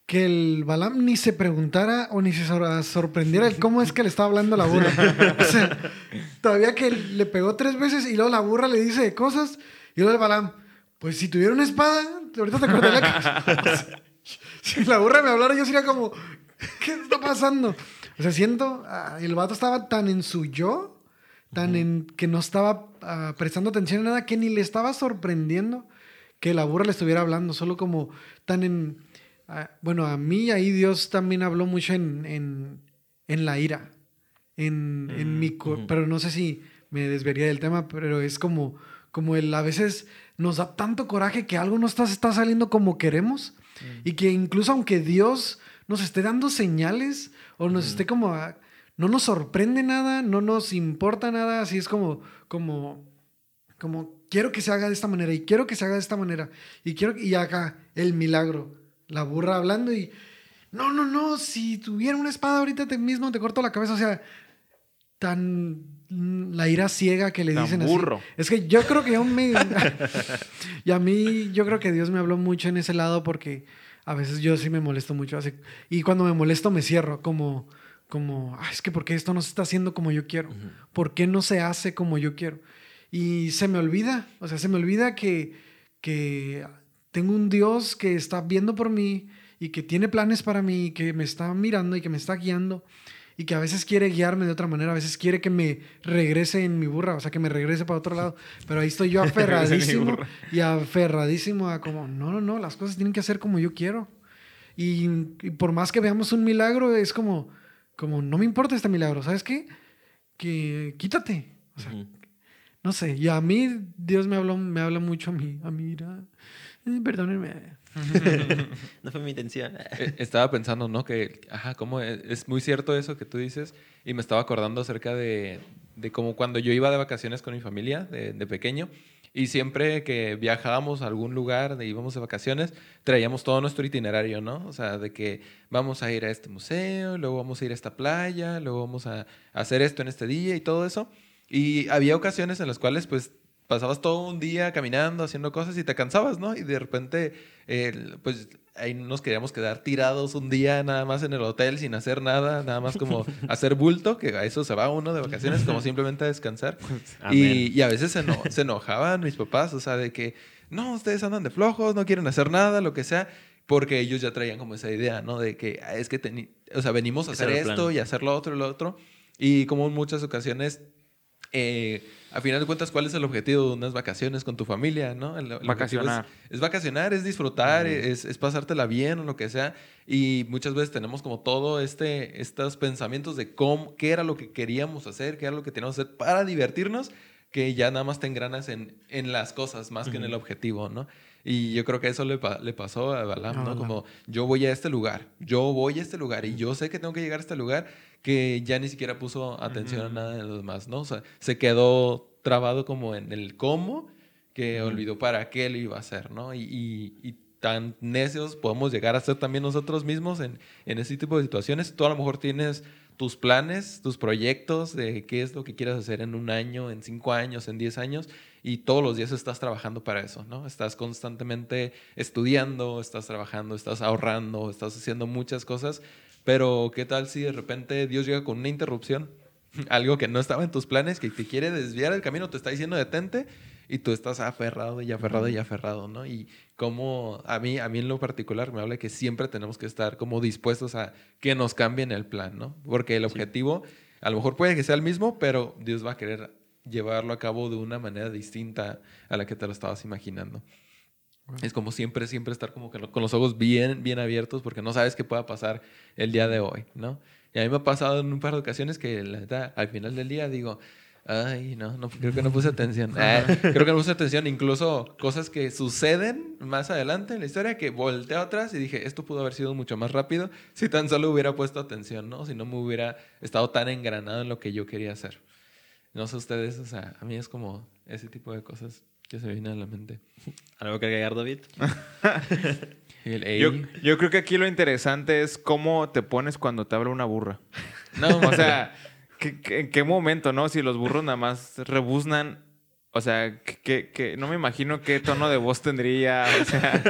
que el Balam ni se preguntara o ni se sor- sorprendiera el cómo es que le estaba hablando la burra. O sea, todavía que le pegó tres veces y luego la burra le dice cosas y luego el Balam, pues si tuviera una espada, ahorita te corté la cabeza. Si la burra me hablara yo sería como, ¿qué está pasando? O sea, siento, ah, el vato estaba tan en su yo, tan en que no estaba ah, prestando atención a nada, que ni le estaba sorprendiendo que la burra le estuviera hablando, solo como tan en... ah, bueno, a mí ahí Dios también habló mucho en, en, en la ira, en, en mi... ujú. Pero no sé si me desvería del tema, pero es como, como el a veces nos da tanto coraje que algo no está, está saliendo como queremos y que incluso aunque Dios nos esté dando señales o nos esté como... ah, no nos sorprende nada, no nos importa nada, así es como, como, como quiero que se haga de esta manera y quiero que se haga de esta manera y quiero y acá el milagro, la burra hablando y no, no, no, si tuviera una espada ahorita te mismo te corto la cabeza, o sea, tan mm, la ira ciega que le Tan dicen burro. así. Es que yo creo que yo me y a mí yo creo que Dios me habló mucho en ese lado porque a veces yo sí me molesto mucho así y cuando me molesto me cierro como como "Ay, es que porque esto no se está haciendo como yo quiero, ¿por qué no se hace como yo quiero? Y se me olvida, o sea, se me olvida que, que tengo un Dios que está viendo por mí y que tiene planes para mí, y que me está mirando y que me está guiando y que a veces quiere guiarme de otra manera, a veces quiere que me regrese en mi burra, o sea, que me regrese para otro lado, pero ahí estoy yo aferradísimo y aferradísimo a como, no, no, no, las cosas tienen que hacer como yo quiero. Y, y por más que veamos un milagro, es como, como, no me importa este milagro, ¿sabes qué? Que quítate. O sea. No sé, y a mí Dios me habló, me habla mucho a mí, a mí, mira, eh, perdónenme. No fue mi intención. Eh, Estaba pensando, ¿no? Que, ajá, como es, es muy cierto eso que tú dices. Y me estaba acordando acerca de, de como cuando yo iba de vacaciones con mi familia de, de pequeño. Y siempre que viajábamos a algún lugar, de íbamos de vacaciones, traíamos todo nuestro itinerario, ¿no? O sea, de que vamos a ir a este museo, luego vamos a ir a esta playa, luego vamos a, a hacer esto en este día y todo eso. Y había ocasiones en las cuales, pues, pasabas todo un día caminando, haciendo cosas y te cansabas, ¿no? Y de repente, eh, pues ahí nos queríamos quedar tirados un día nada más en el hotel sin hacer nada, nada más como hacer bulto, que a eso se va uno de vacaciones, como simplemente a descansar. Y, y a veces se, eno- se enojaban mis papás, o sea, de que, no, ustedes andan de flojos, no quieren hacer nada, lo que sea, porque ellos ya traían como esa idea, ¿no? De que "Ah, es que, o sea, venimos a hacer esto plan. y hacer lo otro y lo otro. Y como en muchas ocasiones eh, a final de cuentas, ¿cuál es el objetivo de unas vacaciones con tu familia? ¿no? El- el Vacacionar. Es, es vacacionar, es disfrutar, es, es pasártela bien o lo que sea. Y muchas veces tenemos como todo este, estos pensamientos de cómo, qué era lo que queríamos hacer, qué era lo que teníamos que hacer para divertirnos, que ya nada más te engranas en, en las cosas más que en el objetivo, ¿no? Y yo creo que eso le, pa- le pasó a Balaam, A ¿no? Balaam. Como yo voy a este lugar, yo voy a este lugar y yo sé que tengo que llegar a este lugar que ya ni siquiera puso atención a nada de lo demás, ¿no? O sea, se quedó trabado como en el cómo que olvidó para qué lo iba a hacer, ¿no? Y, y- y tan necios podemos llegar a ser también nosotros mismos en, en ese tipo de situaciones. Tú a lo mejor tienes tus planes, tus proyectos de qué es lo que quieras hacer en un año, en cinco años, en diez años, y todos los días estás trabajando para eso, ¿no? Estás constantemente estudiando, estás trabajando, estás ahorrando, estás haciendo muchas cosas, pero ¿qué tal si de repente Dios llega con una interrupción? Algo que no estaba en tus planes, que te quiere desviar el camino, te está diciendo detente, y tú estás aferrado y aferrado y aferrado, ¿no? Y como a mí, a mí en lo particular me habla que siempre tenemos que estar como dispuestos a que nos cambien el plan, ¿no? Porque el objetivo a lo mejor puede que sea el mismo, pero Dios va a querer llevarlo a cabo de una manera distinta a la que te lo estabas imaginando. Es como siempre, siempre estar como que con los ojos bien, bien abiertos porque no sabes qué pueda pasar el día de hoy, ¿no? Y a mí me ha pasado en un par de ocasiones que la neta, al final del día digo, ay, no, no creo que no puse atención. Ah, creo que no puse atención. Incluso cosas que suceden más adelante en la historia que volteé atrás y dije, esto pudo haber sido mucho más rápido si tan solo hubiera puesto atención, ¿no? Si no me hubiera estado tan engranado en lo que yo quería hacer. No sé ustedes, o sea, a mí es como ese tipo de cosas que se vienen a la mente. ¿Algo que agregar, David? Yo, yo creo que aquí lo interesante es cómo te pones cuando te habla una burra. no, O sea, ¿qué- qué- ¿en qué momento, no? Si los burros nada más rebuznan. O sea, que, que- que- no me imagino qué tono de voz tendría. O sea,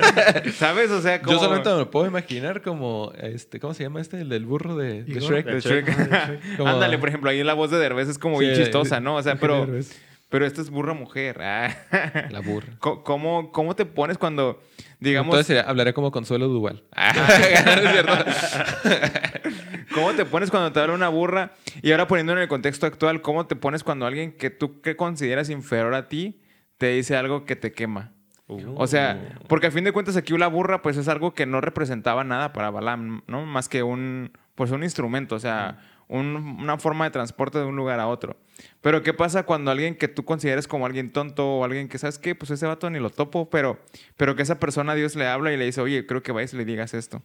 ¿sabes? O sea, como... yo solamente me lo puedo imaginar como, este, ¿cómo se llama este? El del burro de. Shrek. de Shrek. De Shrek. Como- Ándale, por ejemplo, ahí la voz de Derbez es como Sí, bien chistosa, ¿no? O sea, pero, Derbez. Pero esta es burra mujer. Ah. La burra. ¿Cómo, ¿Cómo te pones cuando, digamos, Entonces hablaré como Consuelo Duval. ¿Cómo te pones cuando te habla una burra? Y ahora poniendo en el contexto actual, ¿cómo te pones cuando alguien que tú que consideras inferior a ti te dice algo que te quema? O sea, porque a fin de cuentas aquí la burra pues es algo que no representaba nada para Balaam, ¿no? Más que un, pues un instrumento, o sea, un- una forma de transporte de un lugar a otro. Pero ¿qué pasa cuando alguien que tú consideres como alguien tonto o alguien que, ¿sabes qué? Pues ese vato ni lo topo, pero, pero que esa persona Dios le habla y le dice, oye, creo que vayas y le digas esto.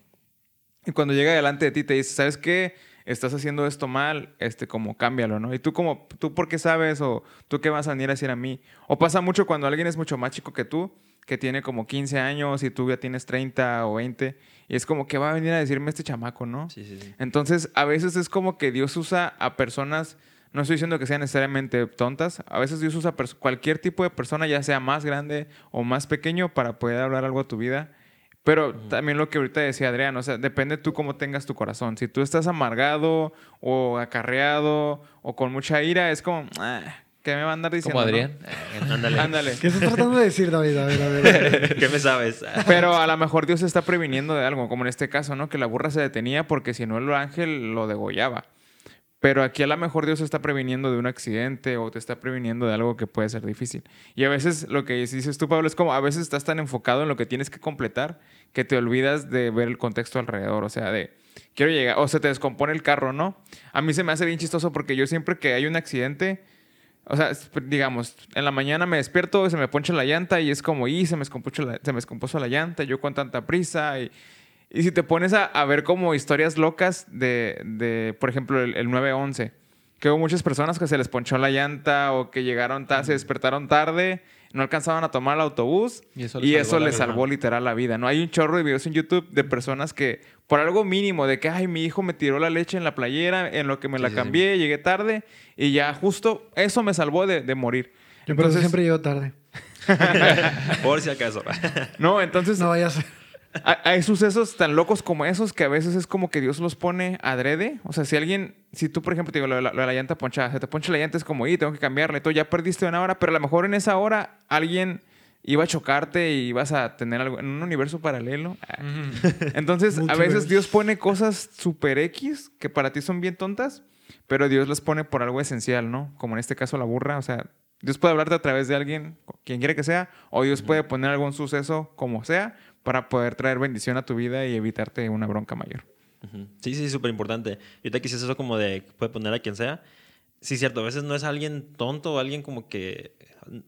Y cuando llega delante de ti te dice, ¿sabes qué? Estás haciendo esto mal, este, como cámbialo, ¿no? Y tú como, ¿tú por qué sabes? O ¿tú qué vas a venir a decir a mí? O pasa mucho cuando alguien es mucho más chico que tú, que tiene como 15 años y tú ya tienes 30 o 20, y es como, ¿qué va a venir a decirme este chamaco, no? Sí, sí, sí. Entonces, a veces es como que Dios usa a personas, no estoy diciendo que sean necesariamente tontas, a veces Dios usa cualquier tipo de persona, ya sea más grande o más pequeño, para poder hablar algo a tu vida. Pero también lo que ahorita decía Adrián, o sea, depende tú cómo tengas tu corazón. Si tú estás amargado o acarreado o con mucha ira, es como, ah, ¿qué me va a andar diciendo? Como no?" Adrián. Ándale. Ándale. ¿Qué estás tratando de decir, David? A ver, a ver. ¿Qué me sabes? Pero a lo mejor Dios se está previniendo de algo, como en este caso, ¿no? Que la burra se detenía porque si no el ángel lo degollaba. Pero aquí a lo mejor Dios se está previniendo de un accidente o te está previniendo de algo que puede ser difícil. Y a veces lo que dices tú, Pablo, es como a veces estás tan enfocado en lo que tienes que completar que te olvidas de ver el contexto alrededor. O sea, de quiero llegar, o se te descompone el carro, ¿no? A mí se me hace bien chistoso porque yo siempre que hay un accidente, o sea, es- digamos, en la mañana me despierto, se me poncha la llanta y es como, y se me descompuso la, se me descompuso la llanta, yo con tanta prisa. Y, y si te pones a, a ver como historias locas de, de por ejemplo, el, el 911, que hubo muchas personas que se les ponchó la llanta o que llegaron, se despertaron tarde, no alcanzaban a tomar el autobús Y eso les eso salvó la les salvó literal la vida, ¿no? Hay un chorro de videos en YouTube de personas que por algo mínimo de que, ay, mi hijo me tiró la leche en la playera, en lo que me la Sí, sí, sí. cambié, llegué tarde y ya justo eso me salvó de, de morir. Yo por eso Entonces- siempre llego tarde. Por si acaso. No, entonces No vaya a ser. hay, sucesos tan locos como esos que a veces es como que Dios los pone adrede. O sea, si alguien, si tú, por ejemplo, te digo lo de la, lo de la llanta ponchada, se te poncha la llanta, es como, y tengo que cambiarle, todo, ya perdiste una hora, pero a lo mejor en esa hora alguien iba a chocarte y ibas a tener algo en un universo paralelo. Ah. Entonces, a veces. Dios pone cosas super X que para ti son bien tontas, pero Dios las pone por algo esencial, ¿no? Como en este caso la burra, o sea, Dios puede hablarte a través de alguien, quien quiera que sea, o Dios puede poner algún suceso como sea para poder traer bendición a tu vida y evitarte una bronca mayor. Sí, sí, súper importante. Yo te quise eso como de puede poner a quien sea. Sí, cierto, a veces no es alguien tonto o alguien como que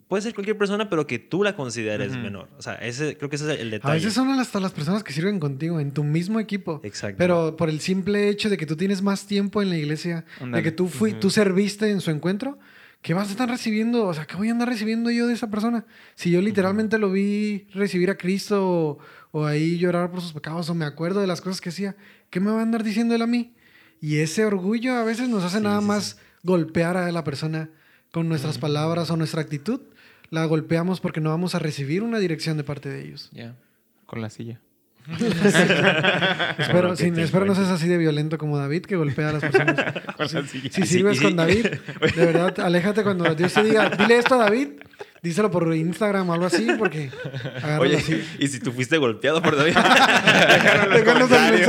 puede ser cualquier persona, pero que tú la consideres menor. O sea, ese, creo que ese es el A detalle. veces son hasta las personas que sirven contigo en tu mismo equipo. Exacto. Pero por el simple hecho de que tú tienes más tiempo en la iglesia, de que tú, fui, tú serviste en su encuentro, ¿qué vas a estar recibiendo? O sea, ¿qué voy a andar recibiendo yo de esa persona? Si yo literalmente lo vi recibir a Cristo o, o ahí llorar por sus pecados o me acuerdo de las cosas que hacía, ¿qué me va a andar diciendo él a mí? Y ese orgullo a veces nos hace Sí, nada sí, más golpear a la persona con nuestras palabras o nuestra actitud. La golpeamos porque no vamos a recibir una dirección de parte de ellos. Ya. Con la silla. Espero, que sin- espero no seas así de violento como David, que golpea a las personas. Con la silla. Si sí, sirves con David, de verdad, aléjate cuando Dios te diga, dile esto a David, díselo por Instagram o algo así, porque Oye, así. y si tú fuiste golpeado por David. Déjanos el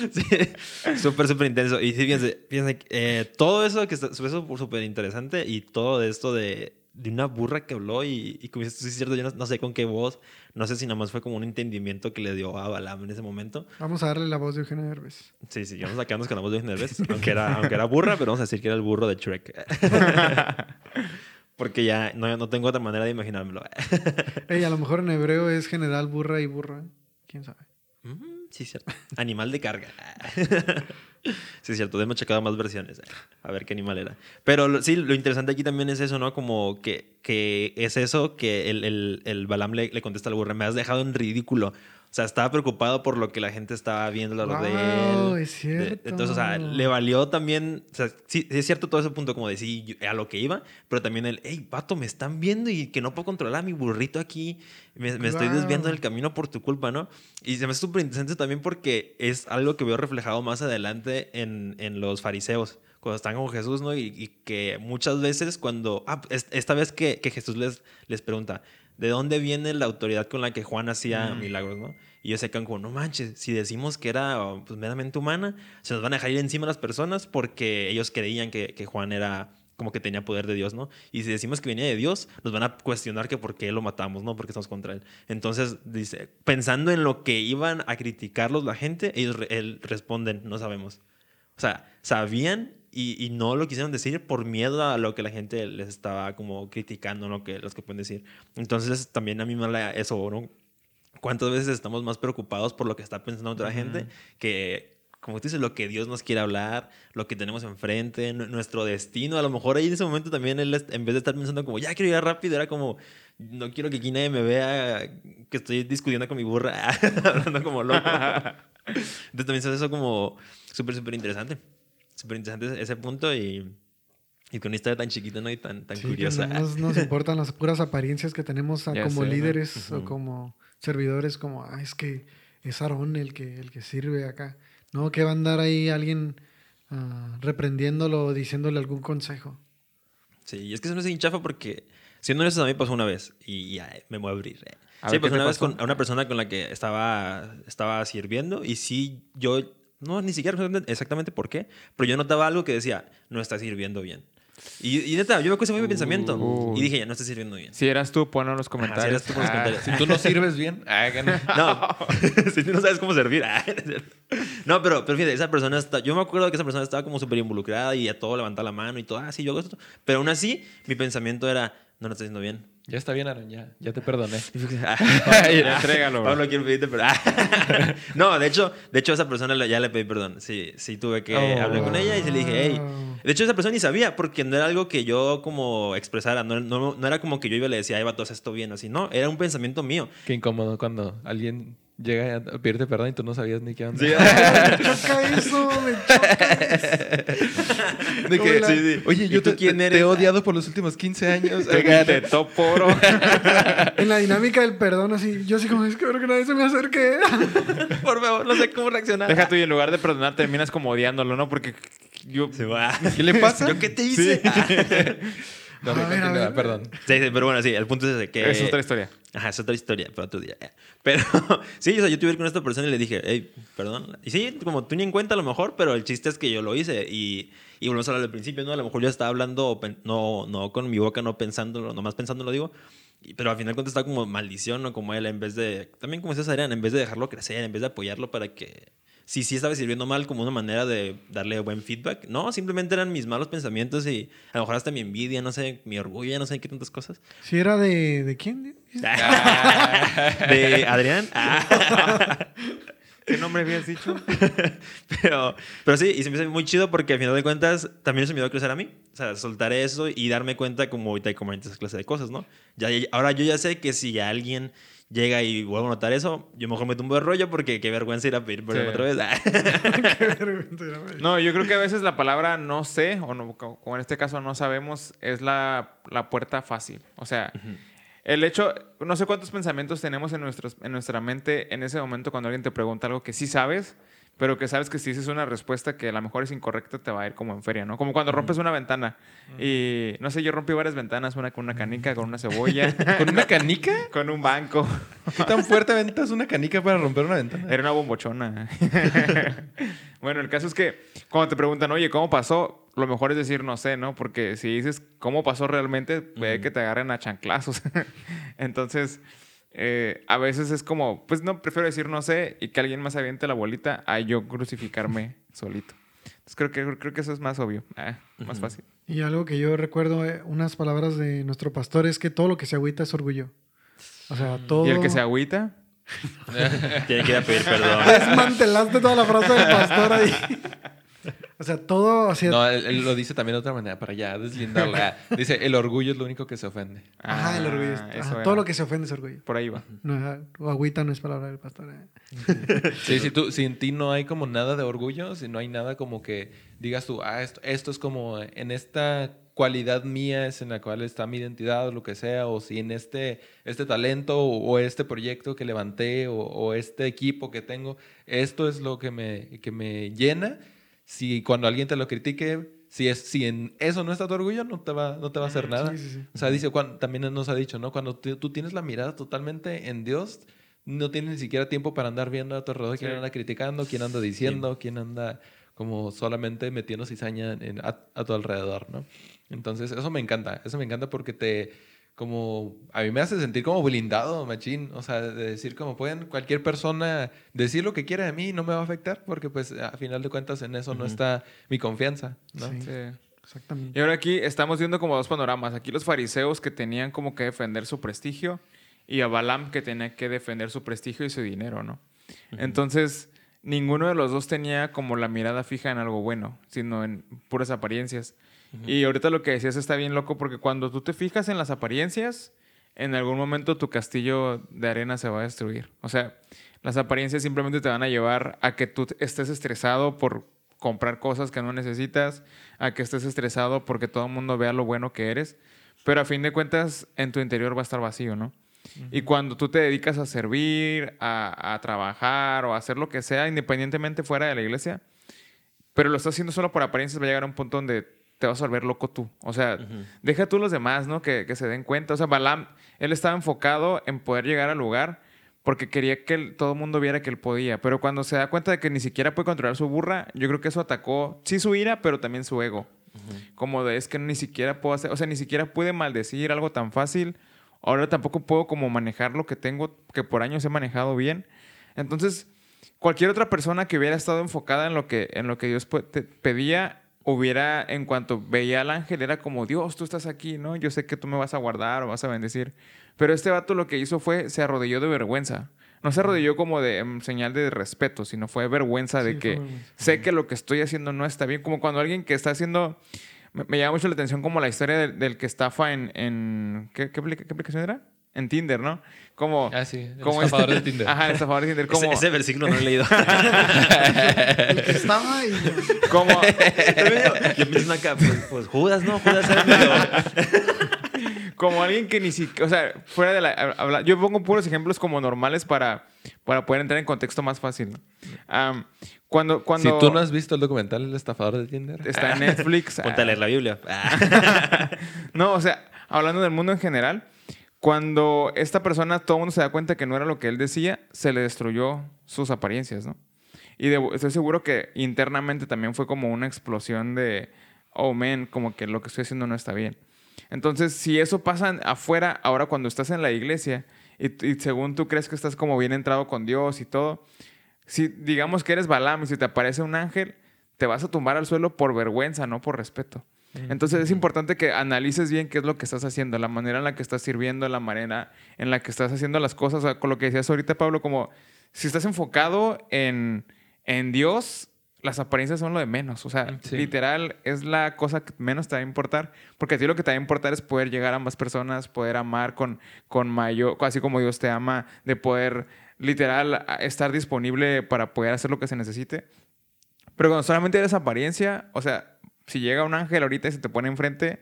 mensaje. Sí, súper, súper intenso. Y sí, fíjense, fíjense eh, todo eso que está súper interesante y todo esto de, de una burra que habló y, y como dices, sí es cierto, yo no, no sé con qué voz, no sé si nada más fue como un entendimiento que le dio a Balam en ese momento. Vamos a darle la voz de Eugenio Derbez. Sí, sí, vamos a quedarnos con la voz de Eugenio Derbez, aunque era, aunque era burra, pero vamos a decir que era el burro de Shrek. Porque ya no, no tengo otra manera de imaginármelo. Ey, a lo mejor en hebreo es general burra y burra. ¿Quién sabe? Sí, cierto. Animal de carga. Sí, cierto. Hemos checado más versiones. A ver qué animal era. Pero sí, lo interesante aquí también es eso, ¿no? Como que, que es eso que el, el, el Balam le, le contesta al burro. Me has dejado en ridículo. O sea, estaba preocupado por lo que la gente estaba viendo alrededor Wow, de él. es cierto. Entonces, o sea, le valió también. O sea, sí, es cierto todo ese punto, como de sí, a lo que iba, pero también el, hey, pato, me están viendo y que no puedo controlar a mi burrito aquí. Me, me estoy desviando del camino por tu culpa, ¿no? Y se me hace súper interesante también porque es algo que veo reflejado más adelante en, en los fariseos, cuando están con Jesús, ¿no? Y, y que muchas veces cuando, ah, es- esta vez que, que Jesús les, les pregunta, ¿de dónde viene la autoridad con la que Juan hacía milagros, ¿no? Y ellos se quedan como, no manches, si decimos que era pues, meramente humana, se nos van a dejar ir encima las personas porque ellos creían que, que Juan era como que tenía poder de Dios, ¿no? Y si decimos que venía de Dios, nos van a cuestionar que por qué lo matamos, ¿no? Porque estamos contra él. Entonces, dice, pensando en lo que iban a criticarlos la gente, ellos él responden, no sabemos. O sea, sabían y, y no lo quisieron decir por miedo a lo que la gente les estaba como criticando, ¿no? Que los que pueden decir. Entonces, también a mí me eso, ¿no? ¿Cuántas veces estamos más preocupados por lo que está pensando otra gente que, como tú dices, lo que Dios nos quiere hablar, lo que tenemos enfrente, nu- nuestro destino? A lo mejor ahí en ese momento también él, en vez de estar pensando como, ya quiero ir rápido, era como, no quiero que aquí nadie me vea que estoy discutiendo con mi burra, hablando como loco. Entonces también se hace eso como súper, súper interesante. Súper interesante ese punto y, y con una historia tan chiquita ¿no? y tan, tan Sí, curiosa. no nos, nos importan las puras apariencias que tenemos a- Ya como sé, ¿no? líderes o Ujú. como servidores, como, ah, es que es Aarón el que, el que sirve acá. No, que va a andar ahí alguien ah, reprendiéndolo o diciéndole algún consejo. Sí, y es que eso no es bien chafa porque, siendo honestos, a mí pasó una vez y ya me voy a abrir. eh. A sí, ver, ¿qué pasó te una vez con a una persona con la que estaba, estaba sirviendo y sí, yo, no, ni siquiera exactamente por qué, pero yo notaba algo que decía, no está sirviendo bien. Y, y neta, yo me ese fue mi pensamiento Uy. y dije, ya no está sirviendo bien. Si eras tú, ponlo en los Ajá, comentarios. si eras tú, pon los Ah, comentarios. Si tú no sirves bien, ah. No, si tú no sabes cómo servir. Ah, no, pero, pero fíjate, esa persona está. Yo me acuerdo que esa persona estaba como súper involucrada y a todo levantaba la mano y todo. Ah, sí, yo hago esto. Pero aún así, mi pensamiento era: no lo estás haciendo bien. Ya está bien, Aaron, ya, ya te perdoné. Ya, entrégalo, bro. Pablo, quiero pedirte perdón. no, de hecho, de hecho, a esa persona ya le pedí perdón. Sí, sí, tuve que Oh. hablar con ella y se le dije, hey. De hecho, esa persona ni sabía, porque no era algo que yo como expresara. No, no, no era como que yo iba y le decía, ay, vato, esto bien, así. No, era un pensamiento mío. Qué incómodo cuando alguien llega a pedirte perdón y tú no sabías ni qué onda. Me choca eso, me choca. De que, sí, sí. Oye, ¿Y yo tú te, quién eres? te he odiado por los últimos 15 años. Te topo, bro. En la dinámica del perdón, así, yo así como, es que creo que nadie se me acerque. Por favor, no sé cómo reaccionar. Deja tú y en lugar de perdonar terminas como odiándolo, ¿no? Porque yo... Se va. ¿Qué le pasa? ¿Yo qué te hice? No, ver, ver. perdón. Sí, sí, pero bueno, sí, el punto es ese, que... Es otra historia. Ajá, es otra historia para otro día. Pero sí, o sea, yo tuve con esta persona y le dije, hey, perdón. Y sí, como tú ni en cuenta a lo mejor, pero el chiste es que yo lo hice. Y, y volvemos a hablar del principio, ¿no? A lo mejor yo estaba hablando, no, no con mi boca, no pensándolo, nomás pensándolo digo. Pero al final cuenta estaba como maldición, ¿no? Como él, en vez de... También como decías, Adrián, en vez de dejarlo crecer, en vez de apoyarlo para que... Si sí estaba sirviendo mal como una manera de darle buen feedback. No, simplemente eran mis malos pensamientos y a lo mejor hasta mi envidia, no sé, mi orgullo, no sé qué tantas cosas. Si era de, ¿de quién? de Adrián. ¿Qué nombre habías dicho? pero, pero sí, y se me hace muy chido porque al final de cuentas también eso me dio a crecer a mí. O sea, soltar eso y darme cuenta como ahorita comentas esa clase de cosas, ¿no? Ya, ya- ahora yo ya sé que si alguien llega y vuelvo a notar eso, yo mejor me tumbo de rollo porque qué vergüenza ir a pedir perdón Sí. otra vez. No, yo creo que a veces la palabra no sé, o no, co- como en este caso no sabemos, es la, la puerta fácil. O sea, el hecho, no sé cuántos pensamientos tenemos en, nuestros, en nuestra mente en ese momento cuando alguien te pregunta algo que sí sabes, pero que sabes que si dices una respuesta que a lo mejor es incorrecta, te va a ir como en feria, ¿no? Como cuando rompes una ventana. Y no sé, yo rompí varias ventanas, una con una canica, con una cebolla, ¿Con una canica? con un banco. ¿Qué tan fuerte aventas una canica para romper una ventana? Era una bombochona. bueno, el caso es que cuando te preguntan, oye, ¿cómo pasó? Lo mejor es decir no sé, ¿no? Porque si dices cómo pasó realmente, puede que te agarren a chanclazos. Entonces, eh, a veces es como, pues no, prefiero decir no sé y que alguien más aviente la bolita a yo crucificarme solito. Entonces creo que, creo que eso es más obvio, ah, más fácil. Y algo que yo recuerdo, eh, unas palabras de nuestro pastor, es que todo lo que se agüita es orgullo. O sea, todo... Y el que se agüita, Tiene que ir a pedir perdón. Desmantelaste toda la frase del pastor ahí. O sea, todo... O sea, No, él, él lo dice también de otra manera, para ya deslindarla. Dice, el orgullo es lo único que se ofende. Ajá, el orgullo. es- Ah, ajá, todo lo que se ofende es orgullo. Por ahí va. No, agüita no es palabra del pastor. eh. Sí, si, tú, si en ti no hay como nada de orgullo, si no hay nada como que digas tú, ah, esto, esto es como en esta cualidad mía es en la cual está mi identidad o lo que sea, o si en este, este talento o, o este proyecto que levanté o, o este equipo que tengo, esto es lo que me, que me llena. Si cuando alguien te lo critique, si, es, si en eso no está tu orgullo, no te va, no te va a hacer nada. Sí, sí, sí. O sea, dice, cuan- también nos ha dicho, ¿no? Cuando tú tienes la mirada totalmente en Dios, no tienes ni siquiera tiempo para andar viendo a tu alrededor quién anda criticando, quién anda diciendo, quién anda como solamente metiendo cizaña en- a, a tu alrededor, ¿no? Entonces, eso me encanta, eso me encanta porque te, como, a mí me hace sentir como blindado, machín, o sea, de decir como pueden cualquier persona decir lo que quiera de mí y no me va a afectar porque pues a final de cuentas en eso no está mi confianza, ¿no? Sí. Sí. Exactamente. Y ahora aquí estamos viendo como dos panoramas. Aquí los fariseos que tenían como que defender su prestigio y a Balaam que tenía que defender su prestigio y su dinero, ¿no? Entonces, ninguno de los dos tenía como la mirada fija en algo bueno, sino en puras apariencias. Y ahorita lo que decías está bien loco porque cuando tú te fijas en las apariencias, en algún momento tu castillo de arena se va a destruir. O sea, las apariencias simplemente te van a llevar a que tú estés estresado por comprar cosas que no necesitas, a que estés estresado porque todo el mundo vea lo bueno que eres, pero a fin de cuentas en tu interior va a estar vacío, ¿no? Y cuando tú te dedicas a servir, a, a trabajar o a hacer lo que sea, independientemente fuera de la iglesia, pero lo estás haciendo solo por apariencias, va a llegar a un punto donde te vas a volver loco tú. O sea, deja tú los demás, ¿no? Que, que se den cuenta. O sea, Balaam, él estaba enfocado en poder llegar al lugar porque quería que él- todo el mundo viera que él podía. Pero cuando se da cuenta de que ni siquiera puede controlar su burra, yo creo que eso atacó, sí, su ira, pero también su ego. Como de, es que ni siquiera puedo hacer, o sea, ni siquiera pude maldecir algo tan fácil. Ahora tampoco puedo como manejar lo que tengo, que por años he manejado bien. Entonces, cualquier otra persona que hubiera estado enfocada en lo que, en lo que Dios pedía, hubiera, en cuanto veía al ángel, era como, Dios, tú estás aquí, ¿no? Yo sé que tú me vas a guardar o vas a bendecir. Pero este vato lo que hizo fue, se arrodilló de vergüenza. No se arrodilló como de em, señal de respeto, sino fue vergüenza de que fue sé que lo que estoy haciendo no está bien. Como cuando alguien que está haciendo... Me, me llama mucho la atención como la historia del, del que estafa en... en ¿qué, qué aplicación era? En Tinder, ¿no? Como... Ah, sí, el como estafador este- de Tinder. Ajá, el estafador de Tinder. Ese, Como, ese versículo no lo he leído. El que estaba y... como, Yo mismo acá, pues, pues, Judas, ¿no? Judas era como alguien que ni siquiera, o sea, fuera de la, habla- yo pongo puros ejemplos como normales para, para poder entrar en contexto más fácil. ¿no? Cuando, cuando Si tú no has visto el documental El estafador de Tinder, está en Netflix, Ponte a leer la Biblia. No, o sea, hablando del mundo en general, cuando esta persona, todo el mundo se da cuenta que no era lo que él decía, se le destruyó sus apariencias, ¿no? Y de- estoy seguro que internamente también fue como una explosión de, oh, man, como que lo que estoy haciendo no está bien. Entonces, si eso pasa afuera, ahora cuando estás en la iglesia y, según tú crees que estás como bien entrado con Dios y todo, si digamos que eres Balaam y si te aparece un ángel, te vas a tumbar al suelo por vergüenza, no por respeto. Entonces es importante que analices bien qué es lo que estás haciendo, la manera en la que estás sirviendo, la manera en la que estás haciendo las cosas. O sea, con lo que decías ahorita, Pablo, como si estás enfocado en, en Dios, las apariencias son lo de menos. O sea, Sí. literal es la cosa que menos te va a importar. Porque a ti lo que te va a importar es poder llegar a más personas, poder amar con, con mayor, así como Dios te ama, de poder literal estar disponible para poder hacer lo que se necesite. Pero cuando solamente eres apariencia, o sea, si llega un ángel ahorita y se te pone enfrente,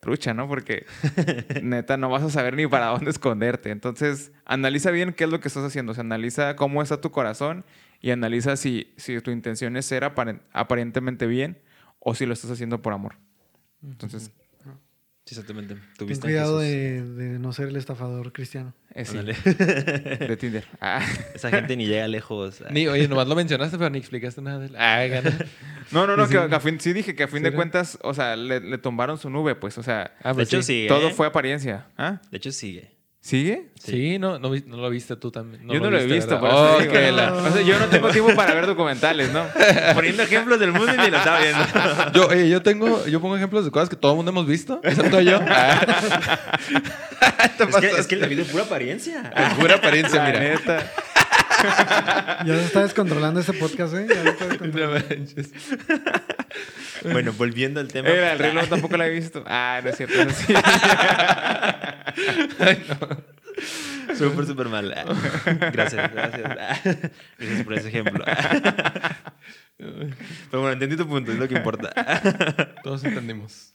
trucha, ¿no? Porque neta no vas a saber ni para dónde esconderte. Entonces, analiza bien qué es lo que estás haciendo. O sea, analiza cómo está tu corazón y analiza si, si tu intención es ser aparen- aparentemente bien o si lo estás haciendo por amor. Entonces, Sí, exactamente. Ten cuidado de, de no ser el estafador cristiano. eh, sí, de Tinder. Ah. Esa gente ni llega lejos. Ni, oye, nomás lo mencionaste, pero ni explicaste nada de él. Ah, gana. No, no, no, que, a fin, sí dije que a fin Sí, de cuentas, o sea, le, le tumbaron su nube, pues, o sea, Ah, de pues hecho, sí. sigue. todo ¿eh? fue apariencia. ¿Ah? De hecho, sigue. ¿Sigue? Sí, no, no, vi- no lo viste tú también. yo no lo he viste, visto, por eso Oh, digo. que la- O sea, yo no tengo tiempo para ver documentales, ¿no? Poniendo ejemplos del mundo y ni lo estaba viendo. Yo, oye, yo tengo, yo pongo ejemplos de cosas que todo el mundo hemos visto, excepto yo. Ah. Es, que, es que el David es pura apariencia. Es pura apariencia, La mira. neta. Ya se está descontrolando este podcast, ¿eh? Ya se está descontrolando. No manches. Bueno, volviendo al tema. Eh, el reloj tampoco la he visto. Ah, no es cierto. eso sí. Súper, súper mal. Gracias, gracias. Gracias por ese ejemplo. Pero bueno, entendí tu punto, es lo que importa. Todos entendimos.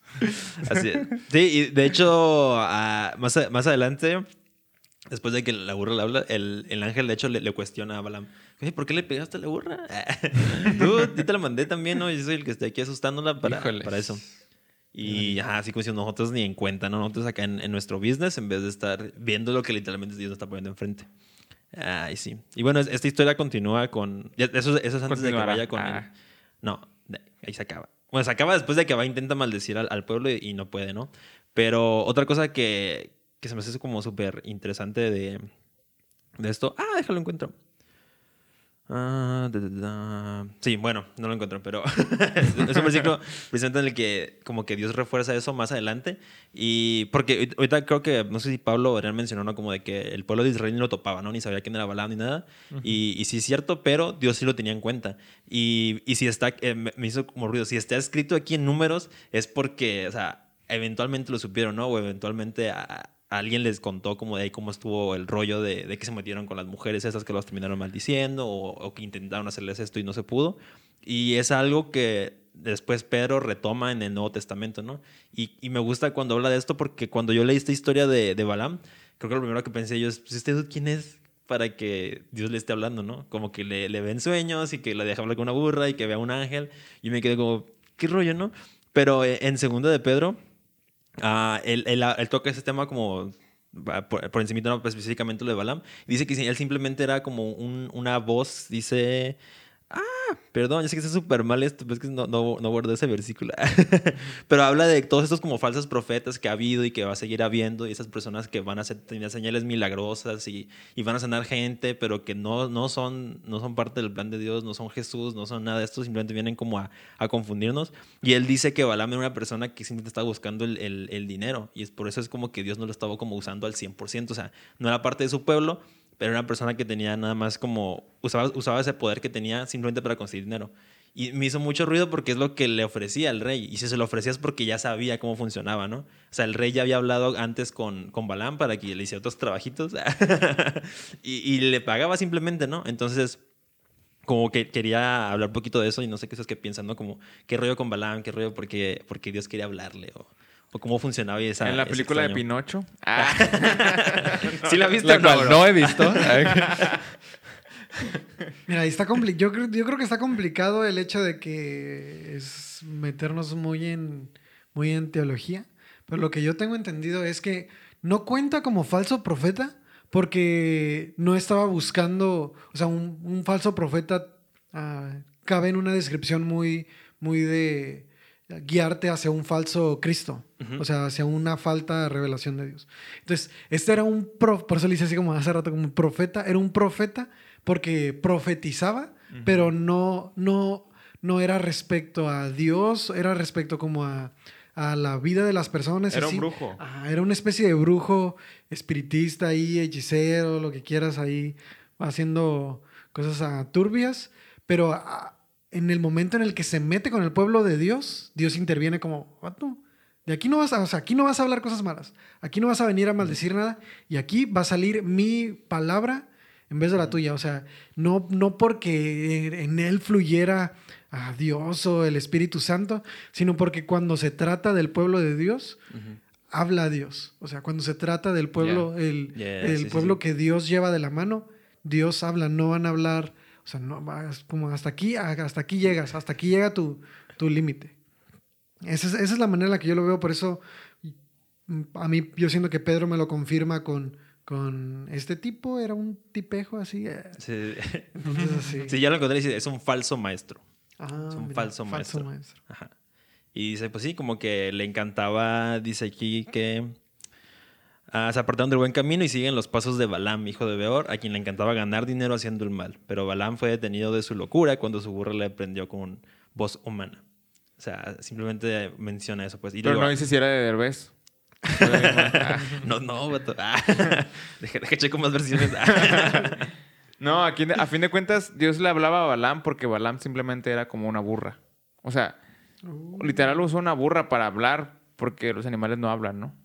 Así es. Sí, y de hecho, ah, más, más adelante, después de que la burra le habla, el, el ángel de hecho le, le cuestiona a Balaam. "Oye, ¿Por qué le pegaste a la burra? Tú, yo te la mandé también, ¿no? Yo soy el que está aquí asustándola para, Híjoles. para eso. Y ajá, así como diciendo, nosotros ni en cuenta, ¿no? Nosotros acá en, en nuestro business, en vez de estar viendo lo que literalmente Dios nos está poniendo enfrente. Ay, sí. Y bueno, es- esta historia continúa con. Eso, eso es antes de que vaya con Ah. No, ahí se acaba. Bueno, se acaba después de que va intenta maldecir al, al pueblo y, y no puede, ¿no? Pero otra cosa que, que se me hace como súper interesante de, de esto. Ah, déjalo encuentro. Ah, da, da, da. Sí, bueno, no lo encuentro, pero es un versículo precisamente en el que como que Dios refuerza eso más adelante. Y porque ahorita creo que, no sé si Pablo mencionó, ¿no? Como de que el pueblo de Israel ni lo topaba, ¿no? Ni sabía quién era Balaam ni nada. y, y sí es cierto, pero Dios sí lo tenía en cuenta. Y, y si está, eh, me hizo como ruido, si está escrito aquí en números es porque, o sea, eventualmente lo supieron, ¿no? O eventualmente a alguien les contó como de ahí cómo estuvo el rollo de, que se metieron con las mujeres esas que los terminaron maldiciendo o, o que intentaron hacerles esto y no se pudo. Y es algo que después Pedro retoma en el Nuevo Testamento, ¿no? Y, me gusta cuando habla de esto porque cuando yo leí esta historia de, de Balaam, creo que lo primero que pensé yo es, pues, ¿este quién es? Para que Dios le esté hablando, ¿no? Como que le, le ven sueños y que le deja hablar con una burra y que vea un ángel. Y me quedé como, ¿qué rollo, no? Pero eh, en segunda de Pedro, Ah, él, él- toca ese tema como ah, por, por encima, no, pues, específicamente lo de Balaam. Dice que él simplemente era como un- una voz, dice... Ah, perdón, yo sé que está súper mal esto, pero es que no, no, no guardé ese versículo. pero habla de todos estos como falsos profetas que ha habido y que va a seguir habiendo y esas personas que van a hacer tener señales milagrosas y, y van a sanar gente, pero que no, no, son, no son parte del plan de Dios, no son Jesús, no son nada de esto, simplemente vienen como a, a confundirnos. Y él dice que Balaam era una persona que simplemente estaba buscando el, el- el dinero y es por eso es como que Dios no lo estaba como usando al 100%, o sea, no era parte de su pueblo, pero era una persona que tenía nada más como, usaba, usaba ese poder que tenía simplemente para conseguir dinero. Y me hizo mucho ruido porque es lo que le ofrecía al rey. Y si se lo ofrecía es porque ya sabía cómo funcionaba, ¿no? O sea, el rey ya había hablado antes con, con Balaam para que le hiciera otros trabajitos. y, y le pagaba simplemente, ¿no? Entonces, como que quería hablar un poquito de eso y no sé qué es que piensan, ¿no? Como, ¿qué rollo con Balaam? ¿Qué rollo porque, porque Dios quería hablarle? O, o cómo funcionaba esa en la película de Pinocho. Ah, ¿Sí la viste La no, cual bro? no he visto. Mira, ahí está compli- yo, creo, yo creo que está complicado el hecho de que es meternos muy en, muy en teología. Pero lo que yo tengo entendido es que no cuenta como falso profeta porque no estaba buscando, o sea, un, un falso profeta ah, cabe en una descripción muy, muy de guiarte hacia un falso Cristo, Ujú. o sea, hacia una falta de revelación de Dios. Entonces, este era un, pro- por eso le hice así como hace rato, como profeta, era un profeta porque profetizaba, pero no, no, no era respecto a Dios, era respecto como a, a la vida de las personas. Era así. un brujo. Ah, era una especie de brujo, espiritista ahí, hechicero, lo que quieras ahí, haciendo cosas ah, turbias, pero ah, en el momento en el que se mete con el pueblo de Dios, Dios interviene como, "Vato, de aquí no vas a, o sea, aquí no vas a hablar cosas malas, aquí no vas a venir a maldecir nada, y aquí va a salir mi palabra en vez de la tuya. O sea, no, no porque en él fluyera a Dios o el Espíritu Santo, sino porque cuando se trata del pueblo de Dios, habla a Dios. O sea, cuando se trata del pueblo, el, Yeah, el sí, sí, pueblo sí. que Dios lleva de la mano, Dios habla, no van a hablar O sea, no vas como hasta aquí, hasta aquí llegas, hasta aquí llega tu, tu límite. Esa es, esa es la manera en la que yo lo veo, por eso mm, a mí yo siento que Pedro me lo confirma con, con este tipo, era un tipejo así. eh, Sí, Entonces así. Sí, ya lo encontré y dice, es un falso maestro. Ah, es un mira, falso maestro. maestro. Ajá. Y dice, pues sí, como que le encantaba, dice aquí que ah, se apartaron del buen camino y siguen los pasos de Balaam, hijo de Beor, a quien le encantaba ganar dinero haciendo el mal. Pero Balaam fue detenido de su locura cuando su burra le prendió con voz humana. O sea, simplemente menciona eso, pues. Y Pero luego- no dice si era de Derbez. no, no, vato. Ah, deja, deja checo más versiones. Ah. No, aquí a fin de cuentas Dios le hablaba a Balaam porque Balaam simplemente era como una burra. O sea, literal usó una burra para hablar porque los animales no hablan, ¿no?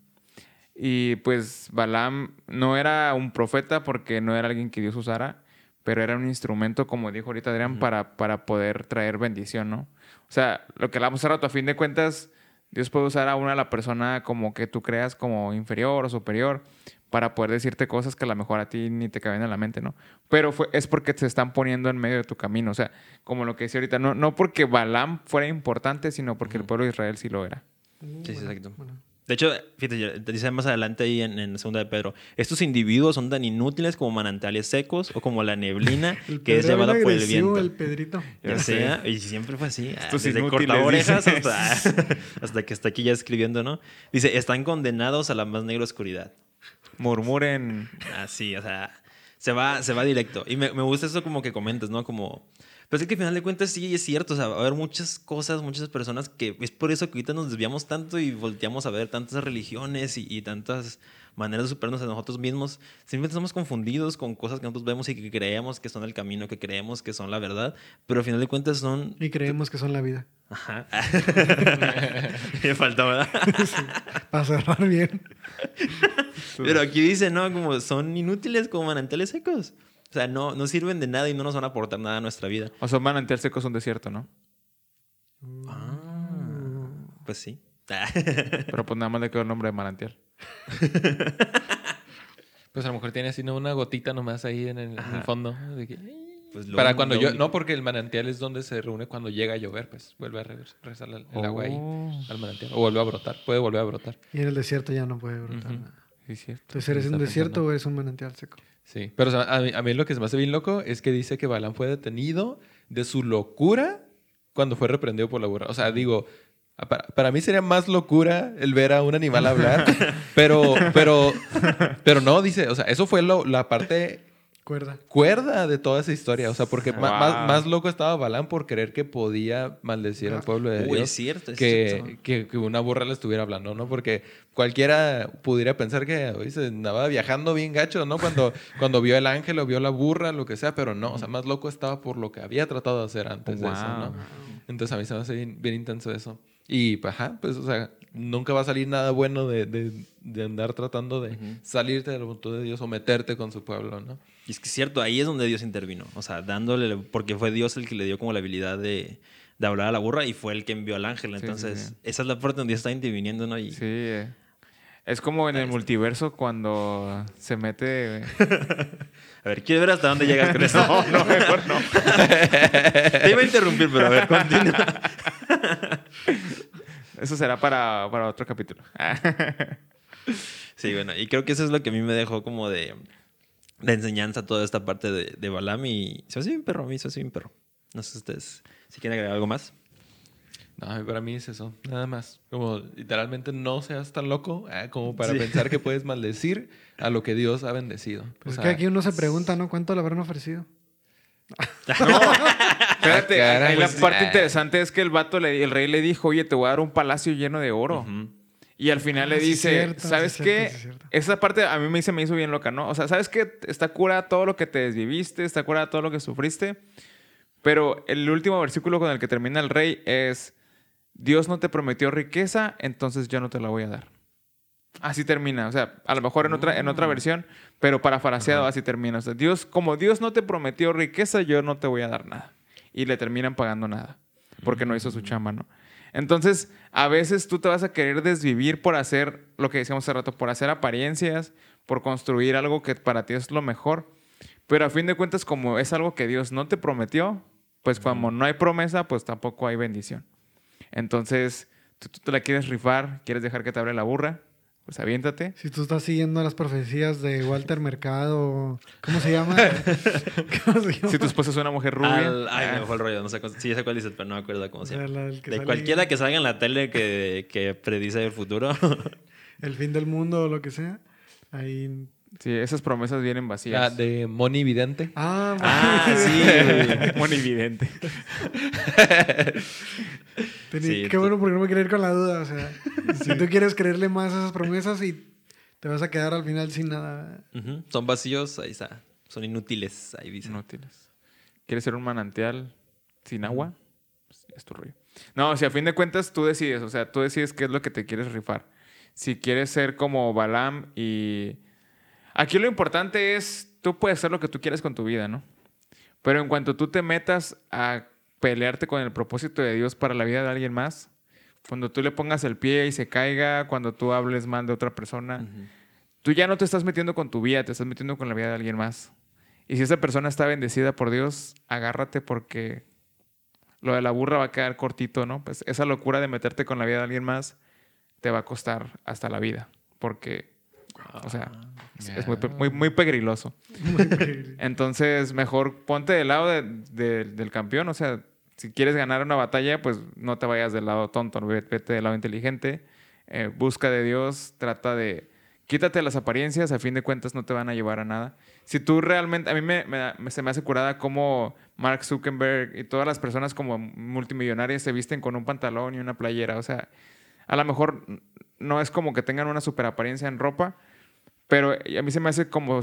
Y pues Balaam no era un profeta porque no era alguien que Dios usara, pero era un instrumento, como dijo ahorita Adrián, para, para poder traer bendición, ¿no? O sea, lo que hablamos hace rato, a fin de cuentas, Dios puede usar a una la persona como que tú creas como inferior o superior para poder decirte cosas que a lo mejor a ti ni te caben en la mente, ¿no? Pero fue, es porque te están poniendo en medio de tu camino. O sea, como lo que decía ahorita, no, no porque Balaam fuera importante, sino porque el pueblo de Israel sí lo era. Sí, sí, exacto. Bueno. De hecho, fíjate, dice más adelante ahí en, en segunda de Pedro, estos individuos son tan inútiles como manantiales secos o como la neblina que es llevada por el viento. El Pedrito. Ya. ¿eh? y siempre fue así. ah, Estos Desde corta orejas hasta, hasta que está aquí ya escribiendo, ¿no? Dice, están condenados a la más negra oscuridad. Murmuren. Así, o sea, se va, se va directo. Y me, me gusta eso como que comentas, ¿no? Como... Pero es que al final de cuentas sí es cierto, o sea, va a haber muchas cosas, muchas personas que es por eso que ahorita nos desviamos tanto y volteamos a ver tantas religiones y, y tantas maneras de superarnos a nosotros mismos. Simplemente estamos confundidos con cosas que nosotros vemos y que creemos que son el camino, que creemos que son la verdad, pero al final de cuentas son... Y creemos que son la vida. Ajá. Me faltaba, ¿verdad? Para cerrar bien. Pero aquí dice, ¿no? Como son inútiles como manantiales secos. O sea, no, no sirven de nada y no nos van a aportar nada a nuestra vida. O sea, manantial seco es un desierto, ¿no? Ah, pues sí. Pero pues nada más le quedó el nombre de manantial. Pues a lo mejor tiene así ¿no? una gotita nomás ahí en el, en el Ajá. fondo. de que- Pues lo para un- cuando lo yo... un- No, porque el manantial es donde se reúne cuando llega a llover, pues vuelve a regres- regresar el, el agua ahí Oh. al manantial. O vuelve a brotar, puede volver a brotar. Y en el desierto ya no puede brotar Ujú. nada. Sí, cierto. Entonces, ¿eres un desierto pensando. o eres un manantial seco? Sí, pero o sea, a, mí, a mí lo que se me hace bien loco es que dice que Balaam fue detenido de su locura cuando fue reprendido por la burra. O sea, digo, para, para mí sería más locura el ver a un animal hablar, pero, pero, pero no, dice, o sea, eso fue lo- la parte Cuerda. cuerda de toda esa historia. O sea, porque Wow. más, más loco estaba Balaam por creer que podía maldecir al pueblo de Uy, Dios es cierto. es que, cierto. que, que una burra le estuviera hablando, ¿no? Porque cualquiera pudiera pensar que hoy se andaba viajando bien gacho, ¿no? Cuando, cuando vio el ángel o vio la burra, lo que sea, pero no, o sea, más loco estaba por lo que había tratado de hacer antes de eso, ¿no? Entonces a mí se me hace bien, bien intenso eso. Y, pues, ajá, pues, o sea, nunca va a salir nada bueno de, de, de andar tratando de salirte de la voluntad de Dios o meterte con su pueblo, ¿no? Y es que es cierto, ahí es donde Dios intervino. O sea, dándole, porque fue Dios el que le dio como la habilidad de, de hablar a la burra y fue el que envió al ángel. Sí, sí, Entonces, sí. esa es la parte donde Dios está interviniendo, ¿no? Y, Sí. eh. Es como en el multiverso cuando se mete... A ver, quiero ver hasta dónde llegas con eso. No, no, mejor no. Te iba a interrumpir, pero a ver, continúa. Eso será para, para otro capítulo. Sí, bueno, y creo que eso es lo que a mí me dejó como de, de enseñanza toda esta parte de, de Balaam y se hace bien perro, a mí se hace bien perro. No sé ustedes si quieren agregar algo más. No, para mí es eso, nada más. Como literalmente no seas tan loco ah, como para Sí. pensar que puedes maldecir a lo que Dios ha bendecido. Pues O que sea, aquí uno se pregunta, ¿no? ¿Cuánto le habrán ofrecido? Espérate, Ah, caray, ahí la pues, parte ah. interesante es que el vato, le, el rey le dijo, oye, te voy a dar un palacio lleno de oro. Ujú. Y al final Ah, le es dice, cierto, ¿sabes es qué? cierto. Esa parte a mí me, se me hizo bien loca, ¿no? O sea, ¿sabes qué? Está cura todo lo que te desviviste, está cura todo lo que sufriste. Pero el último versículo con el que termina el rey es, Dios no te prometió riqueza, entonces yo no te la voy a dar. Así termina, o sea, a lo mejor en otra, en Mm. otra versión, pero parafraseado así termina. O sea, Dios, como Dios no te prometió riqueza, yo no te voy a dar nada. Y le terminan pagando nada, porque no hizo Mm. su chamba, ¿no? Entonces, a veces tú te vas a querer desvivir por hacer lo que decíamos hace rato, por hacer apariencias, por construir algo que para ti es lo mejor. Pero a fin de cuentas, como es algo que Dios no te prometió, pues como no hay promesa, pues tampoco hay bendición. Entonces, tú, tú te la quieres rifar, quieres dejar que te abre la burra, pues aviéntate. Si tú estás siguiendo las profecías de Walter Mercado, ¿cómo se llama? ¿Cómo se llama? Si tu esposa es una mujer rubia. Al- ay, ah, me fue el rollo. No sé, cuál- sí, ya sé cuál dices, pero no me acuerdo cómo se llama. la De sale- cualquiera que salga en la tele que, que predice el futuro. El fin del mundo o lo que sea. Ahí. sí, esas promesas vienen vacías. de Moni Vidente. Ah, ah, sí, güey. Monividente. Sí, qué tú- bueno porque no me quiero ir con la duda. O sea, si tú quieres creerle más a esas promesas y te vas a quedar al final sin nada. Son vacíos, ahí está. Son inútiles, ahí dice. Inútiles. ¿Quieres ser un manantial sin agua? Pues, es tu rollo. No, si a fin de cuentas tú decides, o sea, tú decides qué es lo que te quieres rifar. Si quieres ser como Balaam y... Aquí lo importante es, tú puedes hacer lo que tú quieras con tu vida, ¿no? Pero en cuanto tú te metas a pelearte con el propósito de Dios para la vida de alguien más, cuando tú le pongas el pie y se caiga, cuando tú hables mal de otra persona, Ujú. tú ya no te estás metiendo con tu vida, te estás metiendo con la vida de alguien más. Y si esa persona está bendecida por Dios, agárrate porque lo de la burra va a quedar cortito, ¿no? Pues esa locura de meterte con la vida de alguien más te va a costar hasta la vida, porque, o sea, es- es muy, muy, muy pegriloso. Entonces, mejor ponte del lado de- de- del campeón, o sea, si quieres ganar una batalla, pues no te vayas del lado tonto, vete del lado inteligente, eh, busca de Dios, trata de... Quítate las apariencias, a fin de cuentas no te van a llevar a nada. Si tú realmente, a mí me, me se me hace curada como Mark Zuckerberg y todas las personas como multimillonarias se visten con un pantalón y una playera. O sea, a lo mejor no es como que tengan una super apariencia en ropa, pero a mí se me hace como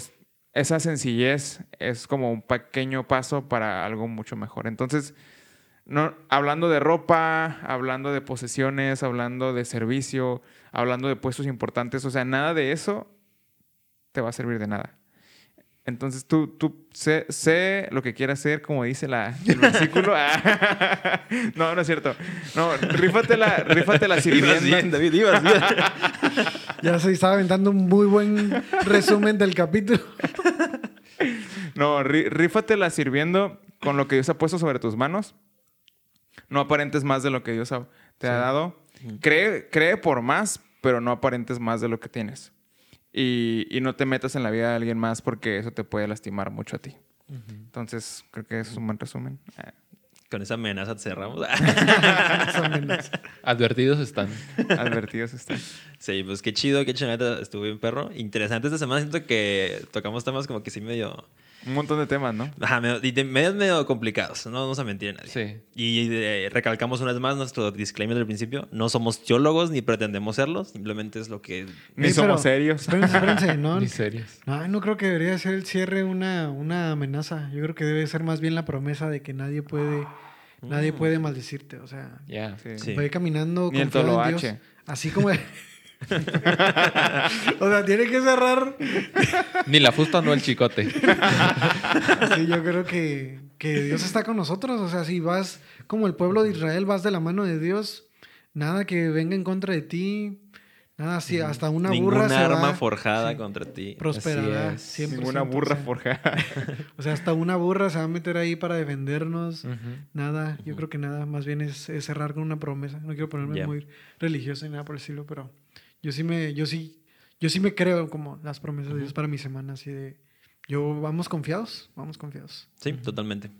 esa sencillez es como un pequeño paso para algo mucho mejor. Entonces, no, hablando de ropa, hablando de posesiones, hablando de servicio, hablando de puestos importantes, o sea, nada de eso te va a servir de nada. Entonces tú, tú sé, sé lo que quieras hacer, como dice la, el versículo. No, no es cierto. No, rífatela, rífatela Ibas sirviendo. bien, David, ibas bien. Ya se estaba aventando un muy buen resumen del capítulo. No, rí- rífatela sirviendo con lo que Dios ha puesto sobre tus manos. No aparentes más de lo que Dios ha- te ha dado. Cree, cree por más, pero no aparentes más de lo que tienes. Y, y no te metas en la vida de alguien más porque eso te puede lastimar mucho a ti. Entonces, creo que eso es un buen resumen. Ah, Con esa amenaza cerramos. Advertidos están. advertidos están. sí, pues qué chido, qué chingada estuvo bien, perro. Interesante esta semana. Siento que tocamos temas como que sí medio. Un montón de temas, ¿no? Ajá, medio, medio, medio complicados. No vamos a mentir a nadie. Sí. Y eh, recalcamos una vez más nuestro disclaimer del principio. No somos teólogos ni pretendemos serlos. Simplemente es lo que. Ni somos pero- serios. Espérense, espérense. No, Ni serios. no, no creo que debería ser el cierre una, una amenaza. Yo creo que debe ser más bien la promesa de que nadie puede, nadie puede maldecirte. O sea, Ya. Sí. Ir caminando en Dios. Así como... o sea, tiene que cerrar Ni la fusta, no el chicote. Sí, yo creo que, que Dios está con nosotros. O sea, si vas como el pueblo de Israel, vas de la mano de Dios, nada que venga en contra de ti, nada así, hasta una Ninguna burra se arma va, forjada sí, contra ti. prosperará. 100%, Ninguna burra o sea, forjada. O sea, hasta una burra se va a meter ahí para defendernos. Nada, yo creo que nada, más bien es, es cerrar con una promesa. No quiero ponerme muy religioso ni nada por el estilo, pero yo sí me, yo sí, yo sí me creo como las promesas de Dios para mi semana, así de yo vamos confiados, vamos confiados. Sí, totalmente.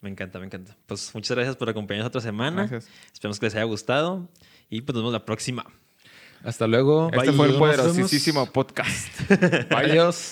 Me encanta, me encanta. Pues muchas gracias por acompañarnos otra semana. Gracias. Esperamos que les haya gustado. Y pues nos vemos la próxima. Hasta luego. Este fue el poderosísimo podcast. Adiós.